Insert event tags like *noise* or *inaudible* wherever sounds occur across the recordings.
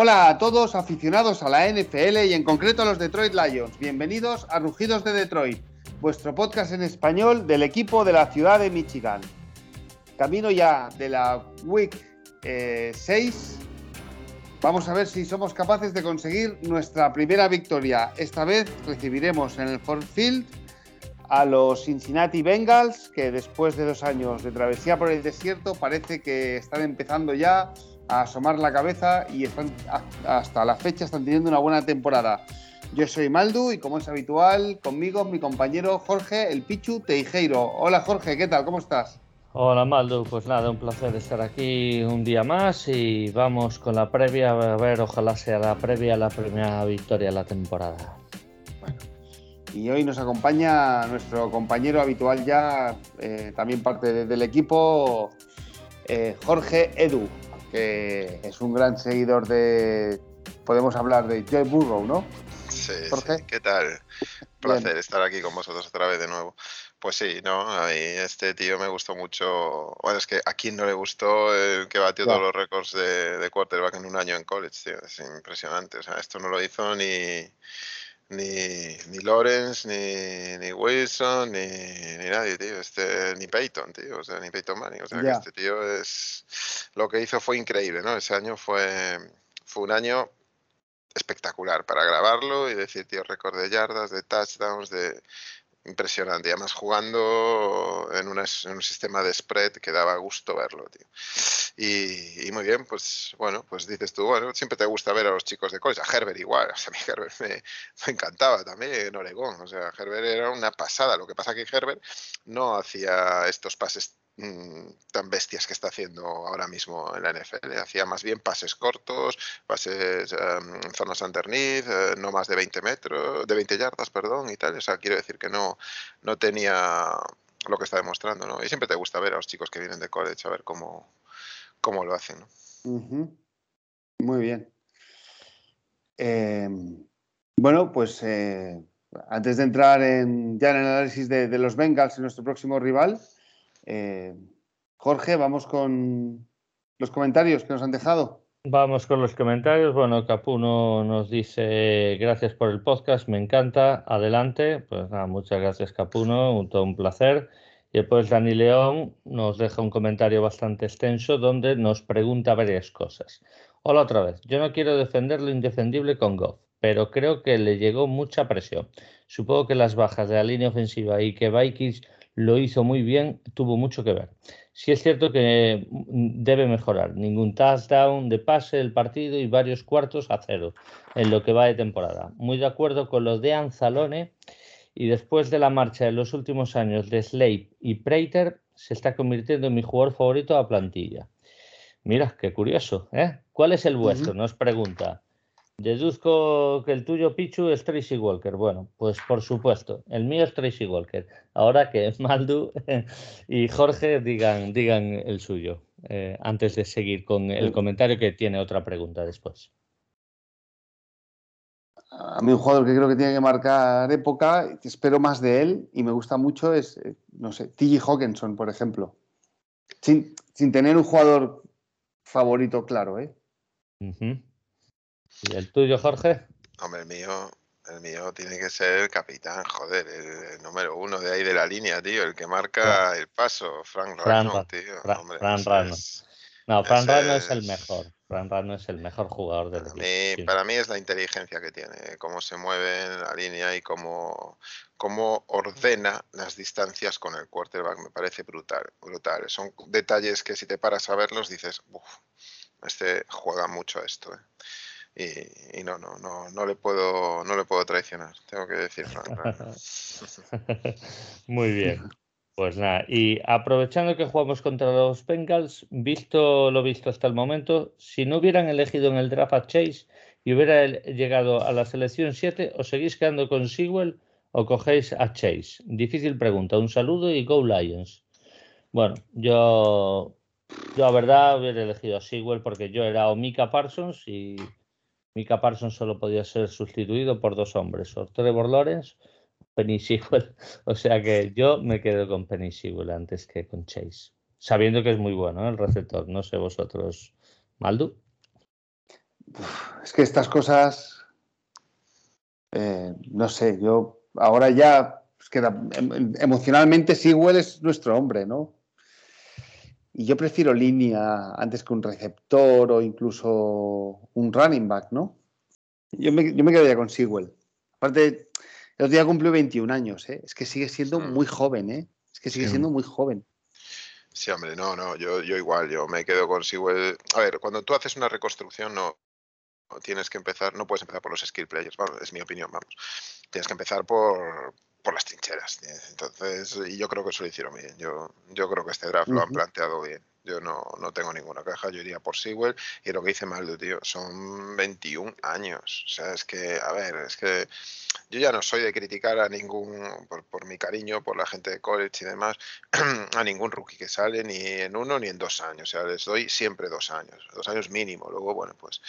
Hola a todos aficionados a la NFL y en concreto a los Detroit Lions. Bienvenidos a Rugidos de Detroit, vuestro podcast en español del equipo de la ciudad de Michigan. Camino ya de la Week 6. Eh, Vamos a ver si somos capaces de conseguir nuestra primera victoria. Esta vez recibiremos en el Ford Field a los Cincinnati Bengals, que después de dos años de travesía por el desierto parece que están empezando ya a asomar la cabeza y están hasta la fecha están teniendo una buena temporada. Yo soy Maldu y como es habitual, conmigo mi compañero Jorge El Pichu Teijeiro. Hola Jorge, ¿qué tal? ¿Cómo estás? Hola Maldu, pues nada, un placer estar aquí un día más y vamos con la previa, a ver, ojalá sea la previa la primera victoria de la temporada. Y hoy nos acompaña nuestro compañero habitual ya, eh, también parte del equipo, eh, Jorge Edu, que es un gran seguidor de, podemos hablar de Joe Burrow, ¿no? Sí, Jorge. ¿qué tal? Placer estar aquí con vosotros otra vez de nuevo. Pues sí, no, a mí este tío me gustó mucho. Bueno, es que a quien no le gustó el que batió todos los récords de, de quarterback en un año en college, tío. Es impresionante. O sea, esto no lo hizo ni ni, ni Lawrence, ni, ni Wilson, ni, ni, nadie, tío. Este, ni Peyton, tío. O sea, ni Peyton Manning. O sea, que este tío es. Lo que hizo fue increíble, ¿no? Ese año fue, fue un año espectacular para grabarlo y decir, tío, récord de yardas, de touchdowns, de impresionante. Y además jugando en, un sistema de spread que daba gusto verlo, tío. Y, muy bien, pues bueno, pues dices tú, bueno, siempre te gusta ver a los chicos de college. A Herbert igual, *laughs* o sea, a mí Herbert me, encantaba también en Oregón. O sea, Herbert era una pasada. Lo que pasa que Herbert no hacía estos pases Mm, tan bestias que está haciendo ahora mismo en la NFL. Hacía más bien pases cortos, pases en em, zonas underneath, eh, no más de 20 metros, de 20 yardas, perdón, y tal. O sea, quiero decir que no, no tenía lo que está demostrando, ¿no? Y siempre te gusta ver a los chicos que vienen de college a ver cómo, cómo lo hacen, Muy bien. Em, bueno, pues eh, antes de entrar en, ya en el análisis de, de los Bengals y nuestro próximo rival, eh, Jorge, vamos con los comentarios que nos han dejado. Vamos con los comentarios. Bueno, Capuno nos dice gracias por el podcast, me encanta, adelante. Pues nada, muchas gracias Capuno, un, todo un placer. Y después Dani León nos deja un comentario bastante extenso donde nos pregunta varias cosas. Hola otra vez, yo no quiero defender lo indefendible con Goff, pero creo que le llegó mucha presión. Supongo que las bajas de la línea ofensiva y que Vikings lo hizo muy bien, tuvo mucho que ver. Sí es cierto que mm, debe mejorar. Ningún touchdown de pase el partido y varios cuartos a cero en lo que va de temporada. Muy de acuerdo con lo de Anzalone y después de la marcha de los últimos años de Slade y Prater, se está convirtiendo en mi jugador favorito a plantilla. Mira, qué curioso. ¿eh? ¿Cuál es el vuestro? Nos pregunta. Deduzco que el tuyo, Pichu, es Tracy Walker. Bueno, pues por supuesto, el mío es Tracy Walker. Ahora que *laughs* Maldu *laughs* y Jorge digan, digan el suyo, eh, antes de seguir con el comentario que tiene otra pregunta después. A mí un jugador que creo que tiene que marcar época, espero más de él y me gusta mucho es, eh, no sé, T.J. Hawkinson, por ejemplo. Sin, tener un jugador favorito claro, ¿eh? ¿Y el tuyo, Jorge? Hombre, el mío, el mío tiene que ser el capitán, joder, el, número uno de ahí de la línea, tío, el que marca el paso, Frank Rano, tío. Frank Rano. No, Frank Rano es el mejor. Frank Rano es el mejor jugador del equipo. Para mí es la inteligencia que tiene, cómo se mueve en la línea y cómo, cómo ordena las distancias con el quarterback. Me parece brutal, brutal. Son detalles que si te paras a verlos dices, uff, este juega mucho esto. ¿eh? Y, no, no, no, no le puedo, no le puedo traicionar, tengo que decirlo. *laughs* *laughs* Muy bien. Pues nada, y aprovechando que jugamos contra los Bengals, visto lo visto hasta el momento, si no hubieran elegido en el draft a Chase y hubiera llegado a la selección 7, ¿os seguís quedando con Sewell o cogéis a Chase? Difícil pregunta. Un saludo y Go Lions. Bueno, yo, yo la verdad hubiera elegido a Sewell porque yo era Omika Parsons y Mika Parsons solo podía ser sustituido por dos hombres, o Trevor Lawrence Penny Sewell. *laughs* O sea que yo me quedo con Penny Sewell antes que con Chase, sabiendo que es muy bueno ¿eh? el receptor. No sé vosotros, Maldu. es que estas cosas, eh, no sé, yo ahora ya, es que em, emocionalmente Sewell es nuestro hombre, ¿no? Y yo prefiero línea antes que un receptor o incluso un running back, ¿no? Yo me, yo me quedaría con Sewell. Aparte, el otro día cumplió 21 años, ¿eh? Es que sigue siendo muy joven, ¿eh? Es que sigue siendo muy joven. Sí, hombre, no, no, yo, yo igual, yo me quedo con Sewell. A ver, cuando tú haces una reconstrucción, no, tienes que empezar, no puedes empezar por los skill players, es mi opinión, vamos. Tienes que empezar por, por las trincheras. Entonces, y yo creo que eso lo hicieron bien. Yo, yo creo que este draft lo han planteado bien. Yo no, no tengo ninguna caja, yo iría por Sewell y lo que dice Maldo, tío, son 21 años. O sea, es que, a ver, es que yo ya no soy de criticar a ningún, por, por mi cariño, por la gente de college y demás, *clears throat* a ningún rookie que sale ni en uno ni en dos años. O sea, les doy siempre dos años, dos años mínimo. Luego, bueno, pues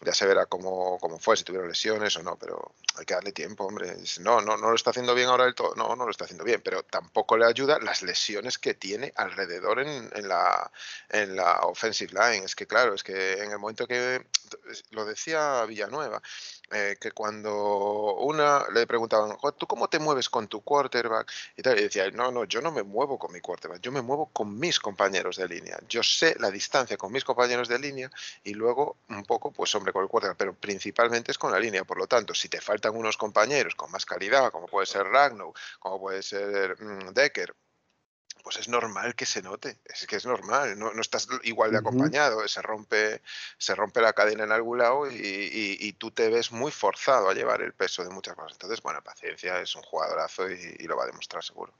ya se verá cómo, cómo, fue, si tuvieron lesiones o no, pero hay que darle tiempo, hombre. No, no, no lo está haciendo bien ahora del todo, no, no lo está haciendo bien, pero tampoco le ayuda las lesiones que tiene alrededor en, en, la, en la offensive line. Es que claro, es que en el momento que, lo decía Villanueva, eh, que cuando una le preguntaban, ¿tú cómo te mueves con tu quarterback? Y, tal, y decía, no, no, yo no me muevo con mi quarterback, yo me muevo con mis compañeros de línea. Yo sé la distancia con mis compañeros de línea y luego un poco, pues hombre, con el quarterback, pero principalmente es con la línea. Por lo tanto, si te faltan unos compañeros con más calidad, como puede ser Ragnow, como puede ser mm, Decker, pues es normal que se note, es que es normal, no, estás igual de acompañado, se rompe, se rompe la cadena en algún lado y, tú te ves muy forzado a llevar el peso de muchas cosas. Entonces, bueno, paciencia, es un jugadorazo y, lo va a demostrar seguro.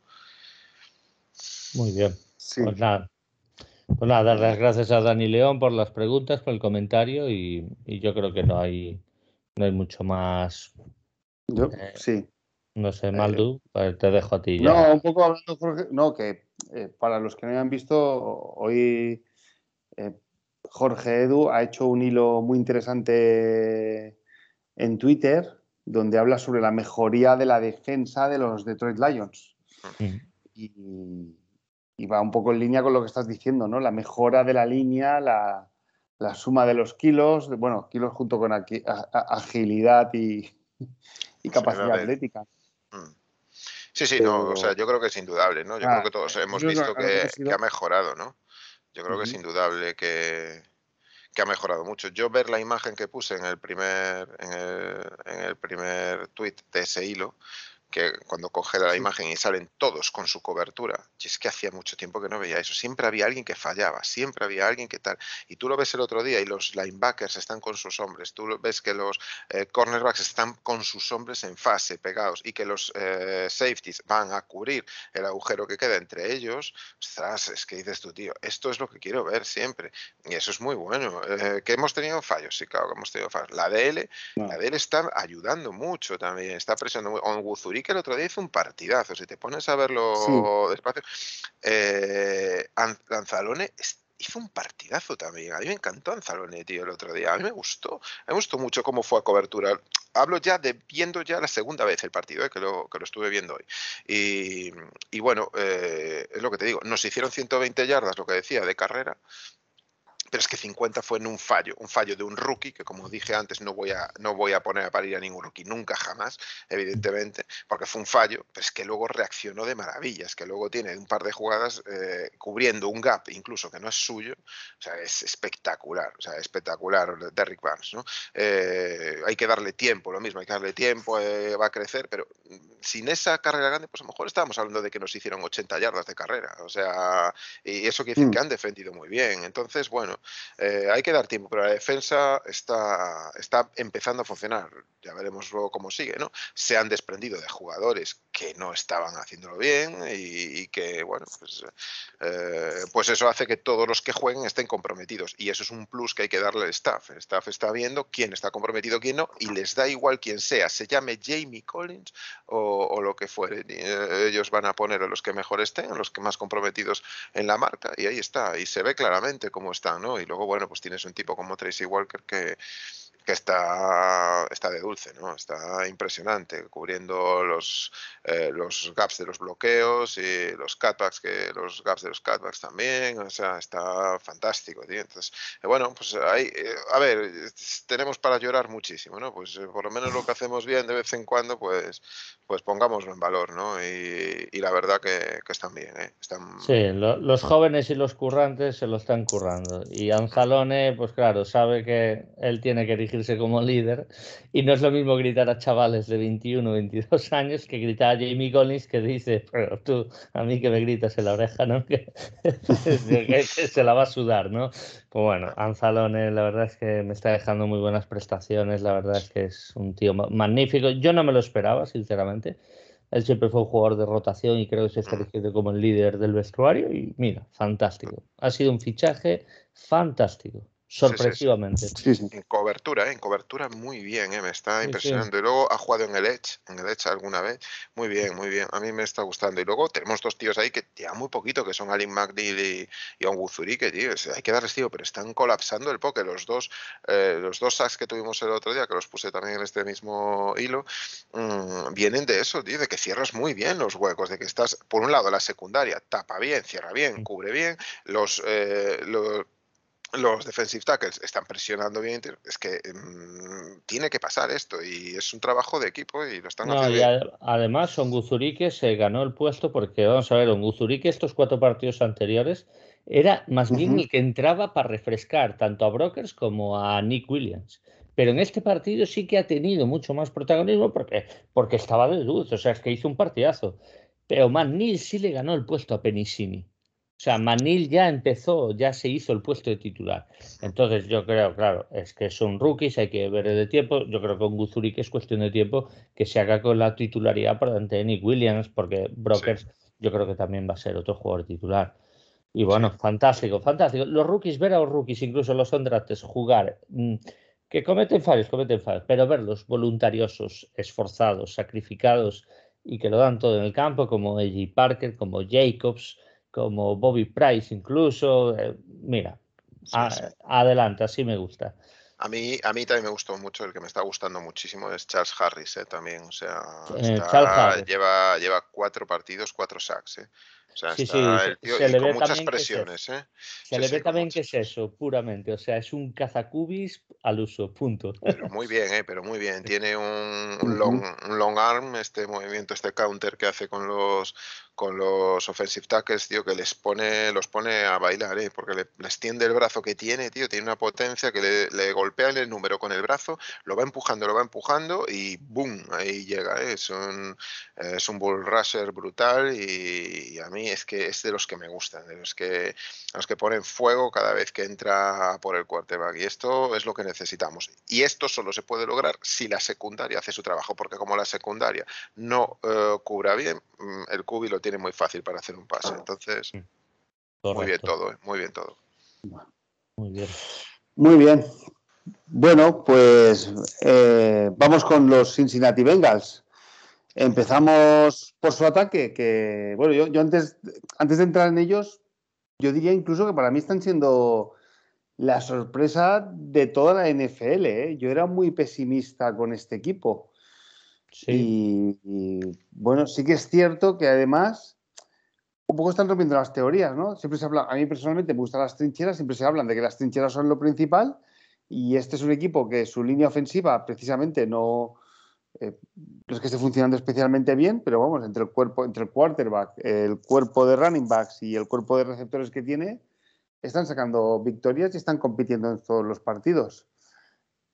Muy bien. Pues nada. Pues nada, dar las gracias a Dani León por las preguntas, por el comentario y, yo creo que no hay, no hay mucho más. Yo, eh, sí. No sé, Maldu, eh, te dejo a ti. Ya. No, un poco hablando, Jorge, no, que eh, para los que no hayan visto, hoy Jorge Edu ha hecho un hilo muy interesante en Twitter donde habla sobre la mejoría de la defensa de los Detroit Lions. Mm. Y, va un poco en línea con lo que estás diciendo, ¿no? La mejora de la línea, la, suma de los kilos, bueno, kilos junto con agilidad y, capacidad atlética. Mm. Sí, sí, no, o sea, yo creo que es indudable, ¿no? Yo creo que todos hemos visto que, ha mejorado, ¿no? Yo creo que es indudable que, ha mejorado mucho. Yo ver la imagen que puse en el primer, en el, en el primer tweet de ese hilo, que cuando coge la imagen y salen todos con su cobertura, y es que hacía mucho tiempo que no veía eso, siempre había alguien que fallaba, siempre había alguien que tal, y tú lo ves el otro día y los linebackers están con sus hombres, tú ves que los eh, cornerbacks están con sus hombres en fase, pegados, y que los eh, safeties van a cubrir el agujero que queda entre ellos, ostras, es que dices tú, tío, esto es lo que quiero ver siempre, y eso es muy bueno. Eh, que hemos tenido fallos, sí, claro que hemos tenido fallos. La DL, la DL está ayudando mucho también, está presionando, on que el otro día hizo un partidazo. Si te pones a verlo despacio, eh, Anzalone hizo un partidazo también. A mí me encantó Anzalone, tío, el otro día. A mí me gustó. Me gustó mucho cómo fue a cobertura. Hablo ya de viendo ya la segunda vez el partido, eh, que, lo, que lo estuve viendo hoy. Y, bueno, eh, es lo que te digo. Nos hicieron 120 yardas, lo que decía, de carrera pero es que 50 fue en un fallo, un fallo de un rookie, que como dije antes, no voy a, no voy a poner a parir a ningún rookie, nunca jamás, evidentemente, porque fue un fallo, pero es que luego reaccionó de maravillas, que luego tiene un par de jugadas eh, cubriendo un gap, incluso que no es suyo, o sea, es espectacular, o sea, espectacular Derrick Vance, ¿no? Eh, hay que darle tiempo, lo mismo, hay que darle tiempo, eh, va a crecer, pero sin esa carrera grande, pues a lo mejor estábamos hablando de que nos hicieron 80 yardas de carrera, o sea, y eso quiere decir mm. que han defendido muy bien, entonces, bueno, eh, hay que dar tiempo, pero la defensa está, está empezando a funcionar. Ya veremos luego cómo sigue, ¿no? Se han desprendido de jugadores que no estaban haciéndolo bien y, que, bueno, pues, eh, pues, eso hace que todos los que jueguen estén comprometidos. Y eso es un plus que hay que darle al staff. El staff está viendo quién está comprometido, quién no, y les da igual quién sea, se llame Jamie Collins o, lo que fuere. Eh, ellos van a poner a los que mejor estén, a los que más comprometidos en la marca, y ahí está. Y se ve claramente cómo están, ¿no? Y luego, bueno, pues tienes un tipo como Tracy Walker que, que está, está de dulce, ¿no? Está impresionante, cubriendo los, eh, los gaps de los bloqueos y los cutbacks, que los gaps de los cutbacks también, o sea, está fantástico. Entonces, eh, bueno, pues ahí, eh, a ver, tenemos para llorar muchísimo, ¿no? Pues por lo menos lo que hacemos bien de vez en cuando, pues, pues pongámoslo en valor, ¿no? Y, y la verdad que, que están bien, ¿eh? Están... Sí, los jóvenes y los currantes se lo están currando. Y Anzalone, pues claro, sabe que él tiene que erigirse como líder y no es lo mismo gritar a chavales de 21, 22 *laughs* años que gritar a Jamie Collins que dice, pero tú, a mí que me gritas en la oreja, ¿no? *laughs* Que, se la va a sudar, ¿no? Pues bueno, Anzalone la verdad es que me está dejando muy buenas prestaciones, la verdad es que es un tío magnífico. Yo no me lo esperaba, sinceramente. Él siempre fue un jugador de rotación y creo que se está elegido como el líder del vestuario y mira, fantástico. Ha sido un fichaje fantástico sorpresivamente. En cobertura, ¿eh? en cobertura muy bien, ¿eh? me está impresionando. Y luego ha jugado en el Edge, en el Edge alguna vez. Muy bien, muy bien. A mí me está gustando. Y luego tenemos dos tíos ahí que ya muy poquito, que son Alin McNeil y, y que tío. hay que darles tío, pero están colapsando el poke. Los dos, eh, los dos sacks que tuvimos el otro día, que los puse también en este mismo hilo, mm, vienen de eso, tío, de que cierras muy bien los huecos, de que estás, por un lado, la secundaria tapa bien, cierra bien, cubre bien, los, los los defensive tackles están presionando bien. Es que mm, tiene que pasar esto y es un trabajo de equipo y lo están haciendo. bien. además, Onguzurique se ganó el puesto porque, vamos a ver, Onguzurique estos cuatro partidos anteriores era más bien el que entraba para refrescar tanto a Brokers como a Nick Williams. Pero en este partido sí que ha tenido mucho más protagonismo porque, porque estaba de luz, o sea, es que hizo un partidazo. Pero Manil sí le ganó el puesto a Penissini. O sea, Manil ya empezó, ya se hizo el puesto de titular. Entonces, yo creo, claro, es que son rookies, hay que ver el de tiempo. Yo creo que con Guzuri que es cuestión de tiempo que se haga con la titularidad por delante de Nick Williams, porque Brokers yo creo que también va a ser otro jugador titular. Y bueno, fantástico, fantástico. Los rookies, ver a los rookies, incluso los undrafted, jugar, mm, que cometen fallos, cometen fallos, pero verlos voluntariosos, esforzados, sacrificados y que lo dan todo en el campo, como Eddie Parker, como Jacobs como Bobby Price incluso. Eh, mira, adelante, así me gusta. A mí, a mí también me gustó mucho, el que me está gustando muchísimo es Charles Harris, eh, también, o sea, eh, lleva, lleva cuatro partidos, cuatro sacks, eh. O sea, está el tío, y con muchas presiones, ¿eh? Se le ve también que es eso, puramente. O sea, es un cazacubis al uso, punto. Pero muy bien, ¿eh? Pero muy bien. *laughs* Tiene un, long, un long arm, este movimiento, este counter que hace con los con los offensive tackles, tío, que les pone, los pone a bailar, ¿eh? porque le, les tiende el brazo que tiene, tío, tiene una potencia que le, le golpea el número con el brazo, lo va empujando, lo va empujando y ¡boom! Ahí llega, ¿eh? es, un, es un bull rusher brutal y, a mí es que es de los que me gustan, de los que, los que ponen fuego cada vez que entra por el quarterback y esto es lo que necesitamos. Y esto solo se puede lograr si la secundaria hace su trabajo, porque como la secundaria no eh, cubra bien, mm, el cubi lo tiene tiene muy fácil para hacer un pase. Entonces, muy bien todo, ¿eh? muy bien todo. Muy bien. Muy bien. Bueno, pues eh, vamos con los Cincinnati Bengals. Empezamos por su ataque, que bueno, yo, yo, antes, antes de entrar en ellos, yo diría incluso que para mí están siendo la sorpresa de toda la NFL. ¿eh? Yo era muy pesimista con este equipo. Y, bueno, sí que es cierto que además un poco están rompiendo las teorías, ¿no? Siempre se habla, a mí personalmente me gustan las trincheras, siempre se hablan de que las trincheras son lo principal y este es un equipo que su línea ofensiva precisamente no, eh, es que esté funcionando especialmente bien, pero vamos, entre el cuerpo, entre el quarterback, el cuerpo de running backs y el cuerpo de receptores que tiene, están sacando victorias y están compitiendo en todos los partidos.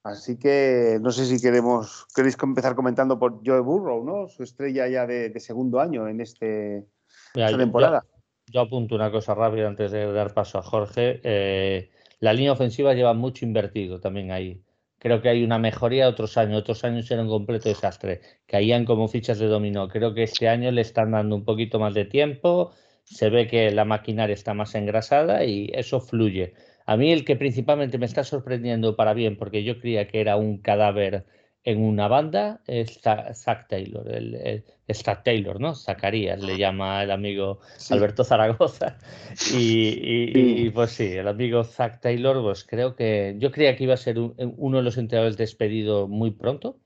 Así que no sé si queremos, queréis empezar comentando por Joe Burrow, ¿no? Su estrella ya de, segundo año en este, esta temporada. Yo, apunto una cosa rápida antes de dar paso a Jorge. Eh, la línea ofensiva lleva mucho invertido también ahí. Creo que hay una mejoría otros años. Otros años era un completo desastre. Caían como fichas de dominó. Creo que este año le están dando un poquito más de tiempo. Se ve que la maquinaria está más engrasada y eso fluye. A mí el que principalmente me está sorprendiendo para bien, porque yo creía que era un cadáver en una banda es Zach Taylor, el, Zach Taylor, ¿no? Zacarías le llama el amigo Alberto Zaragoza. *laughs* Y, pues sí, el amigo Zach Taylor, pues creo que yo creía que iba a ser uno de los entrenadores despedido muy pronto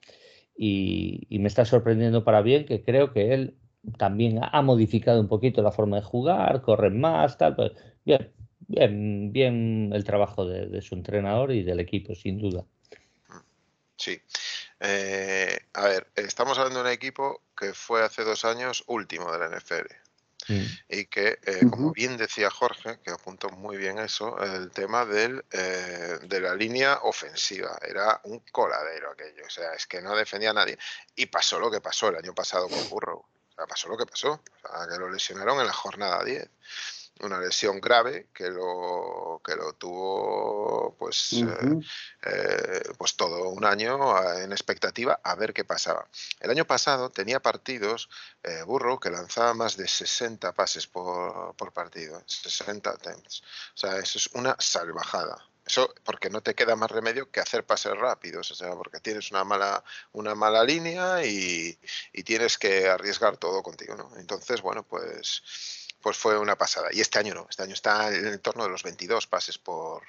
y, me está sorprendiendo para bien que creo que él también ha modificado un poquito la forma de jugar, corre más, tal. Pues bien, bien, bien el trabajo de su entrenador y del equipo, sin duda. Sí. Eh, a ver, estamos hablando de un equipo que fue hace dos años último de la NFL. Mm. Y que, eh, como bien decía Jorge, que apuntó muy bien eso, el tema del, eh, de la línea ofensiva. Era un coladero aquello. O sea, es que no defendía a nadie. Y pasó lo que pasó el año pasado con Burrow. O sea, pasó lo que pasó. O sea, que lo lesionaron en la jornada 10 una lesión grave que lo que lo tuvo pues eh, eh, pues todo un año en expectativa a ver qué pasaba. El año pasado tenía partidos eh, Burro que lanzaba más de 60 pases por, por partido 60 attempts. O sea eso es una salvajada. Eso porque no te queda más remedio que hacer pases rápidos, o sea, porque tienes una mala, una mala línea y, y tienes que arriesgar todo contigo, ¿no? Entonces, bueno, pues pues fue una pasada. Y este año no, este año está en el torno de los 22 pases por,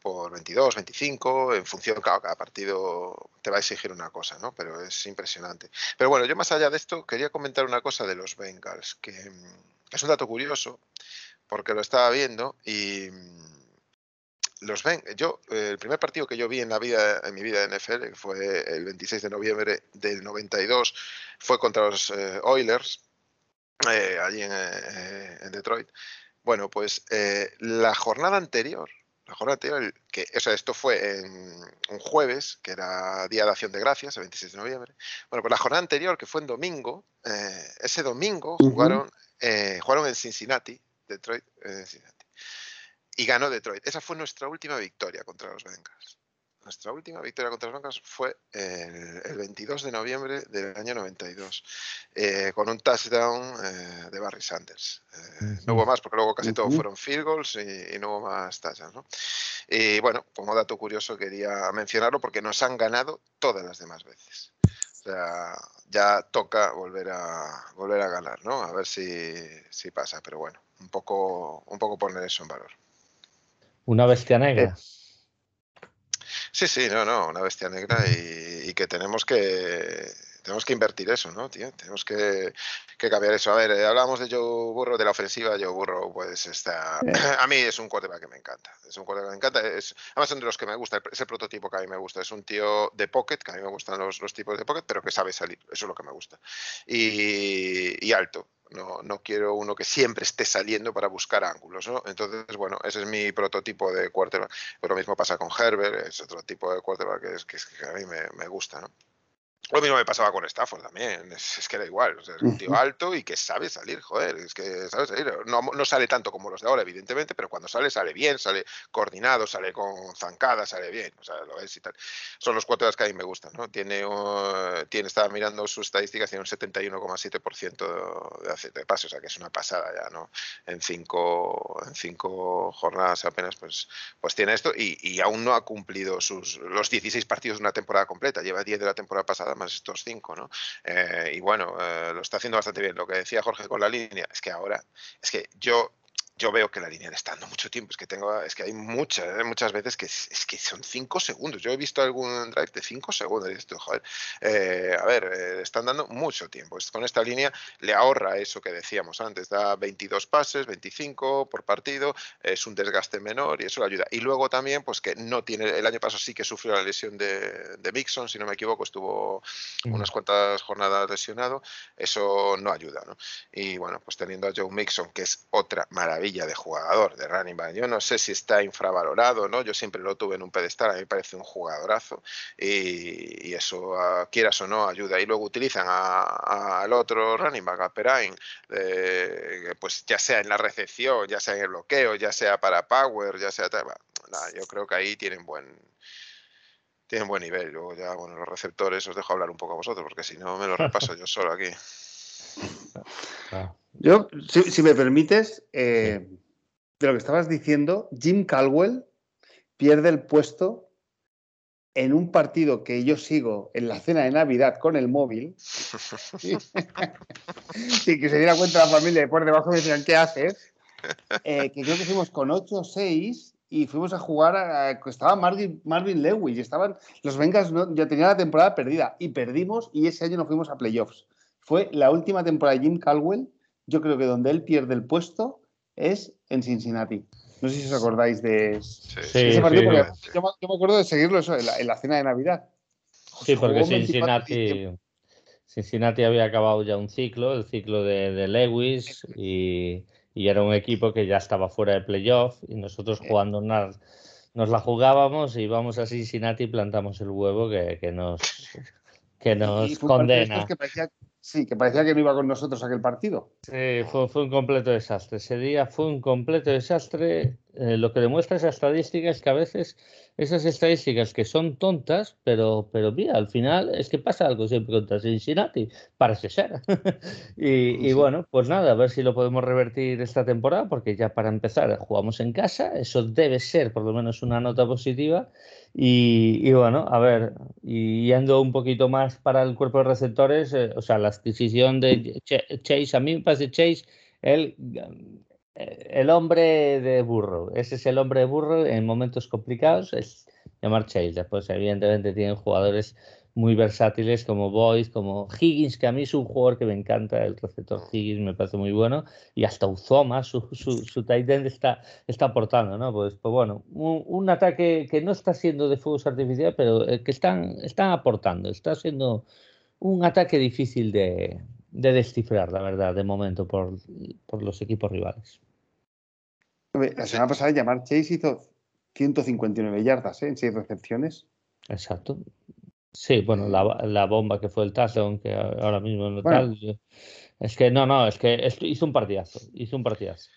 por 22, 25, en función, claro, cada partido te va a exigir una cosa, ¿no? Pero es impresionante. Pero bueno, yo más allá de esto, quería comentar una cosa de los Bengals, que mm, es un dato curioso, porque lo estaba viendo y mm, los ven, yo, el primer partido que yo vi en la vida, en mi vida de NFL, fue el 26 de noviembre del 92, fue contra los eh, Oilers, eh, allí eh, en, Detroit. Bueno, pues eh, la jornada anterior, la jornada anterior, que, o sea, esto fue en un jueves, que era Día de Acción de Gracias, el 26 de noviembre. Bueno, pues la jornada anterior, que fue en domingo, ese domingo jugaron, jugaron en Cincinnati, Detroit, Cincinnati, y ganó Detroit. Esa fue nuestra última victoria contra los Bengals. Nuestra última victoria contra los Broncos fue el, 22 de noviembre del año 92, eh, con un touchdown eh, de Barry Sanders. Eh, no hubo más, porque luego casi todo fueron field goals y, no hubo más touchdowns. ¿no? Y bueno, como dato curioso quería mencionarlo porque nos han ganado todas las demás veces. O sea, ya toca volver a volver a ganar, ¿no? A ver si, si pasa, pero bueno, un poco, un poco poner eso en valor. Una bestia negra. Sí, sí, no, no, una bestia negra y, que tenemos que tenemos que invertir eso, ¿no, tío? Tenemos que, cambiar eso. A ver, eh, hablamos de Joe Burro, de la ofensiva. Joe Burro, pues está. *clears throat* A mí es un quarterback que me encanta. Es un quarterback que me encanta. Es, además, son de los que me gusta. Ese prototipo que a mí me gusta. Es un tío de pocket, que a mí me gustan los, los tipos de pocket, pero que sabe salir. Eso es lo que me gusta. Y, y alto. No, no, quiero uno que siempre esté saliendo para buscar ángulos, ¿no? Entonces, bueno, ese es mi prototipo de quarterback. Pero lo mismo pasa con Herbert, es otro tipo de quarterback que, es, que, que a mí me, me gusta, ¿no? Lo mismo me pasaba con Stafford también, es, que era igual, es un tío alto y que sabe salir, joder, es que sabe salir. No, no, sale tanto como los de ahora, evidentemente, pero cuando sale, sale bien, sale coordinado, sale con zancada, sale bien, o sea, lo ves y tal. Son los cuatro que a mí me gustan, ¿no? Tiene, tiene estaba mirando su estadística, tiene un 71,7% de de pase, o sea, que es una pasada ya, ¿no? En cinco, en cinco jornadas apenas, pues, pues tiene esto y, y aún no ha cumplido sus, los 16 partidos de una temporada completa, lleva 10 de la temporada pasada más estos cinco, ¿no? Eh, y bueno, eh, lo está haciendo bastante bien. Lo que decía Jorge con la línea, es que ahora, es que yo yo veo que la línea está dando mucho tiempo. Es que tengo, es que hay muchas, ¿eh? muchas veces que es, que son cinco segundos. Yo he visto algún drive de cinco segundos y esto, joder, eh, a ver, eh, están dando mucho tiempo. Con esta línea le ahorra eso que decíamos antes, da 22 pases, 25 por partido, es un desgaste menor y eso le ayuda. Y luego también, pues que no tiene, el año pasado sí que sufrió la lesión de, de Mixon, si no me equivoco, estuvo unas cuantas jornadas lesionado, eso no ayuda, ¿no? Y bueno, pues teniendo a Joe Mixon, que es otra maravilla de jugador, de running back. Yo no sé si está infravalorado, ¿no? Yo siempre lo tuve en un pedestal, a mí me parece un jugadorazo y, eso, quieras o no, ayuda. Y luego utilizan al otro running back, a Perain, pues ya sea en la recepción, ya sea en el bloqueo, ya sea para power, ya sea... yo creo que ahí tienen buen tienen buen nivel. Luego ya, bueno, los receptores os dejo hablar un poco a vosotros, porque si no me lo repaso yo solo aquí. *laughs* Yo, si, me permites, eh, de lo que estabas diciendo, Jim Caldwell pierde el puesto en un partido que yo sigo en la cena de Navidad con el móvil, *laughs* y que se diera cuenta la familia y por debajo me decían, ¿qué haces? Eh, que creo que fuimos con 8 o 6 y fuimos a jugar, a, estaba Marvin, Marvin Lewis, y estaban los Bengals, ya tenía la temporada perdida y perdimos y ese año no fuimos a playoffs. Fue la última temporada de Jim Caldwell, yo creo que donde él pierde el puesto es en Cincinnati. No sé si os acordáis de, ese partido, yo, me acuerdo de seguirlo eso, en, la, cena de Navidad. Sí, porque Cincinnati, Cincinnati había acabado ya un ciclo, el ciclo de, Lewis, y, era un equipo que ya estaba fuera de playoff, y nosotros jugando nos la jugábamos y íbamos a Cincinnati y plantamos el huevo que, que nos, que nos condena. Sí, que parecía que no iba con nosotros aquel partido. Sí, fue, fue un completo desastre. Ese día fue un completo desastre. Eh, lo que demuestra esa estadística es que a veces esas estadísticas que son tontas, pero, pero mira, al final es que pasa algo siempre contra Cincinnati, parece ser. *laughs* y, y, bueno, pues nada, a ver si lo podemos revertir esta temporada, porque ya para empezar jugamos en casa, eso debe ser por lo menos una nota positiva. Y, y bueno, a ver, y yendo un poquito más para el cuerpo de receptores, eh, o sea, la decisión de Chase, a mí me parece Chase, él el hombre de burro. Ese es el hombre de burro en momentos complicados, es llamar Chase. Después, evidentemente, tienen jugadores muy versátiles como Boyce, como Higgins, que a mí es un jugador que me encanta, el receptor Higgins me parece muy bueno, y hasta Uzoma, su, su, su tight end está, está aportando, ¿no? Pues, pues bueno, un, ataque que no está siendo de fuegos artificiales, pero eh, que están, están aportando, está siendo un ataque difícil de, de descifrar, la verdad, de momento, por, por los equipos rivales. La semana pasada llamar Chase hizo 159 yardas ¿eh? en 6 recepciones. Exacto. Sí, bueno, la, bomba que fue el touchdown, que ahora mismo no tal. Es que no, no, es que hizo un partidazo. Hizo un partidazo.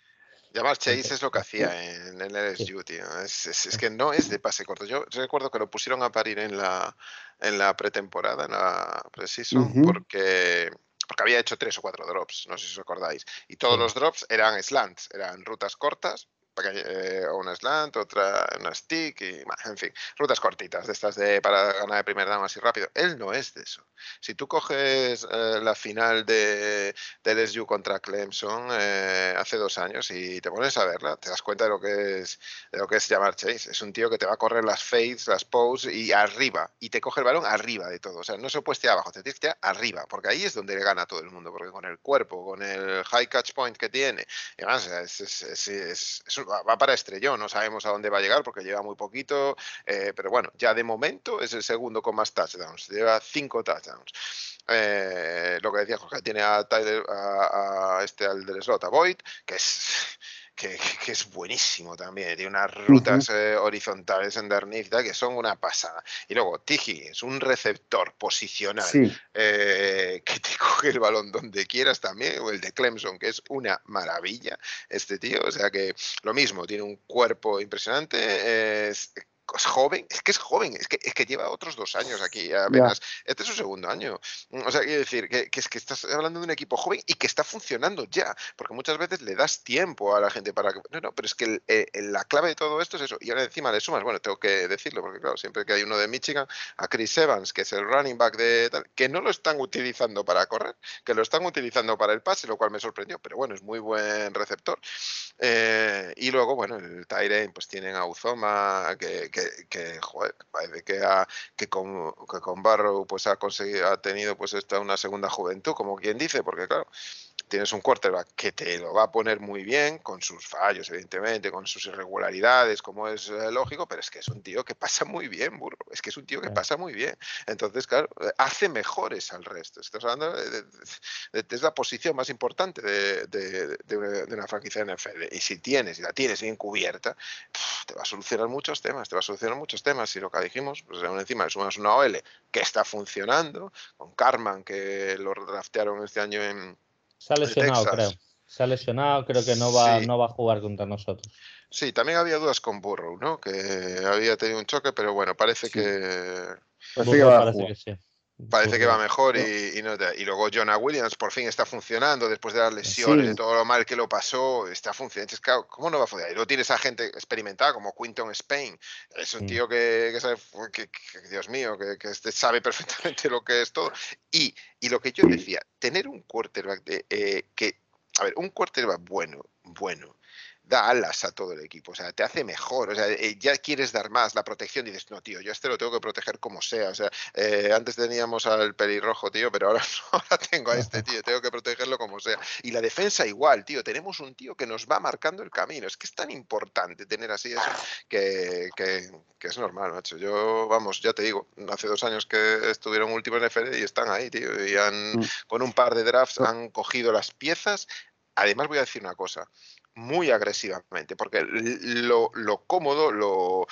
Llamar Chase es lo que hacía en, el LSU, tío. Es, que no es de pase corto. Yo recuerdo que lo pusieron a parir en la, en la pretemporada, en la precision, porque porque había hecho tres o cuatro drops, no sé si os acordáis. Y todos los drops eran slants, eran rutas cortas eh, una slant, otra una stick, y en fin, rutas cortitas de estas de para ganar de primer down así rápido. Él no es de eso. Si tú coges eh, la final de, de LSU contra Clemson eh, hace dos años y te pones a verla, te das cuenta de lo que es de lo que es llamar Chase. Es un tío que te va a correr las fades, las poses y arriba, y te coge el balón arriba de todo. O sea, no se estar abajo, te tienes que arriba, porque ahí es donde le gana a todo el mundo, porque con el cuerpo, con el high catch point que tiene, además es, es, es, es va, para estrellón, no sabemos a dónde va a llegar porque lleva muy poquito, eh, pero bueno, ya de momento es el segundo con más touchdowns, lleva cinco touchdowns. Eh, lo que decía Jorge, tiene a Tyler, este al del slot, a Boyd, que es que, es buenísimo también. Tiene unas rutas eh, horizontales en Darnifta que son una pasada. Y luego Tiji es un receptor posicional eh, que te *laughs* coge el balón donde quieras también. O el de Clemson, que es una maravilla este tío. O sea que lo mismo, tiene un cuerpo impresionante. Es, es joven, es que es joven, es que, es que lleva otros dos años aquí apenas. Este es su segundo año. O sea, quiero decir que, es que estás hablando de un equipo joven y que está funcionando ya, porque muchas veces le das tiempo a la gente para que. No, no, pero es que eh, la clave de todo esto es eso. Y ahora encima le sumas, bueno, tengo que decirlo, porque claro, siempre que hay uno de Michigan, a Chris Evans, que es el running back de tal, que no lo están utilizando para correr, que lo están utilizando para el pase, lo cual me sorprendió, pero bueno, es muy buen receptor. Eh, y luego, bueno, el Tyrion, pues tienen a Uzoma, que que, parece que, ha, que, con, que con Barrow pues ha conseguido, ha tenido pues esta una segunda juventud, como quien dice, porque claro, tienes un quarterback que te lo va a poner muy bien, con sus fallos, evidentemente, con sus irregularidades, como es eh, lógico, pero es que es un tío que pasa muy bien, burro. Es que es un tío que pasa muy bien. Entonces, claro, eh, hace mejores al resto. Estás hablando de, es la posición más importante de, una, franquicia de NFL. Y si tienes, y la tienes bien cubierta, te va a solucionar muchos temas, te va a solucionar muchos temas. Y lo que dijimos, pues encima le sumas una OL que está funcionando, con Carman, que lo draftearon este año en se ha lesionado, creo. Se ha lesionado, creo que no va, no va a jugar contra nosotros. Sí, también había dudas con Burrow, ¿no? Que había tenido un choque, pero bueno, parece que. Parece, que, sí. Parece que va mejor y, no y, luego Jonah Williams por fin está funcionando después de las lesiones, de todo lo mal que lo pasó, está funcionando. ¿Cómo no va a funcionar? Y luego tienes a gente experimentada como Quinton Spain, es un tío que, sabe, que, Dios mío, que, este sabe perfectamente *laughs* lo que es todo. Y, y lo que yo decía, tener un quarterback de, eh, que, a ver, un quarterback bueno, bueno, da alas a todo el equipo, o sea, te hace mejor, o sea, eh, ya quieres dar más, la protección, y dices, no, tío, yo este lo tengo que proteger como sea, o sea, eh, antes teníamos al pelirrojo, tío, pero ahora *laughs* ahora tengo a este tío, tengo que protegerlo como sea. Y la defensa igual, tío, tenemos un tío que nos va marcando el camino, es que es tan importante tener así eso, que, que, es normal, macho. Yo, vamos, ya te digo, hace dos años que estuvieron últimos en FD y están ahí, tío, y han, mm. con un par de drafts han cogido las piezas. Además, voy a decir una cosa muy agresivamente, porque lo, cómodo, lo,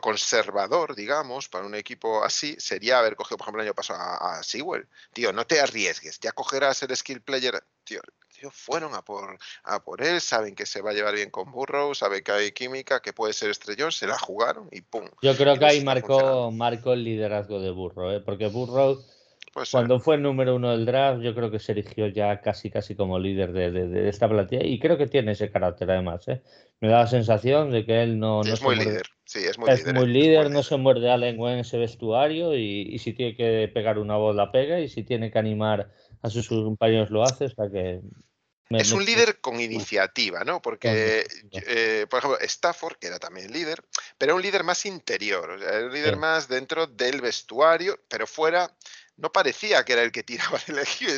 conservador, digamos, para un equipo así, sería haber cogido, por ejemplo, el año pasado a, Sewell. Tío, no te arriesgues, ya cogerás el skill player. Tío, tío, fueron a por, a por él, saben que se va a llevar bien con Burrow, saben que hay química, que puede ser estrellón, se la jugaron y pum. Yo creo que ahí marcó, marcó el liderazgo de Burrow, ¿eh? porque Burrow cuando fue el número uno del draft, yo creo que se erigió ya casi casi como líder de, esta plantilla y creo que tiene ese carácter además. ¿eh? Me da la sensación de que él no, es muy líder. Sí, es muy es líder. Muy líder, no se muerde a lengua en ese vestuario y, si tiene que pegar una voz la pega y si tiene que animar a sus compañeros lo hace. O sea que es un líder con iniciativa, ¿no? Porque, eh, por ejemplo, Stafford, que era también líder, pero era un líder más interior, o sea, un líder más dentro del vestuario, pero fuera no parecía que era el que tiraba *laughs* el equipo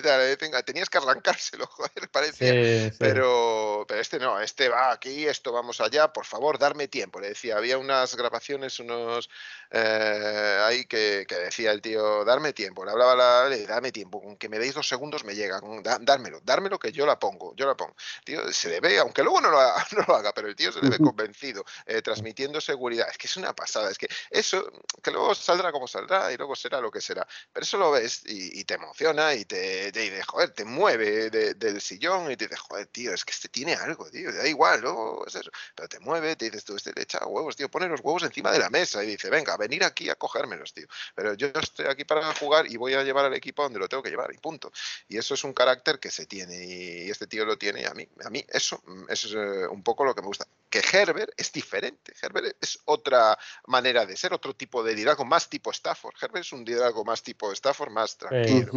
tenías que arrancárselo, *laughs* joder, parecía. Pero, pero este no, este va aquí, esto vamos allá, por favor, darme tiempo. Le decía, había unas grabaciones, unos eh, ahí que, decía el tío, darme tiempo. Le hablaba la, le dame tiempo, con que me deis dos segundos me llega, dármelo, dármelo que yo la pongo, yo la pongo. Tío, se le ve, aunque luego no lo haga, *laughs* no lo haga pero el tío se le ve convencido, eh, transmitiendo seguridad. Es que es una pasada, es que eso, que luego saldrá como saldrá y luego será lo que será. Pero eso lo ves y, te emociona y te, te, joder, te mueve del sillón y te dice, joder, tío, es que este tiene algo, tío, da igual, es eso, pero te mueve, te dices tú, este le echa huevos, tío, pone los huevos encima de la mesa y dice, venga, venir aquí a cogérmelos, tío, pero yo estoy aquí para jugar y voy a llevar al equipo donde lo tengo que llevar y punto. Y eso es un carácter que se tiene y este tío lo tiene y a mí, a mí eso, eso es eh, un poco lo que me gusta. Que Herbert es diferente, Herbert es otra manera de ser, otro tipo de liderazgo, más tipo Stafford. Herbert es un liderazgo más tipo Stafford, más tranquilo.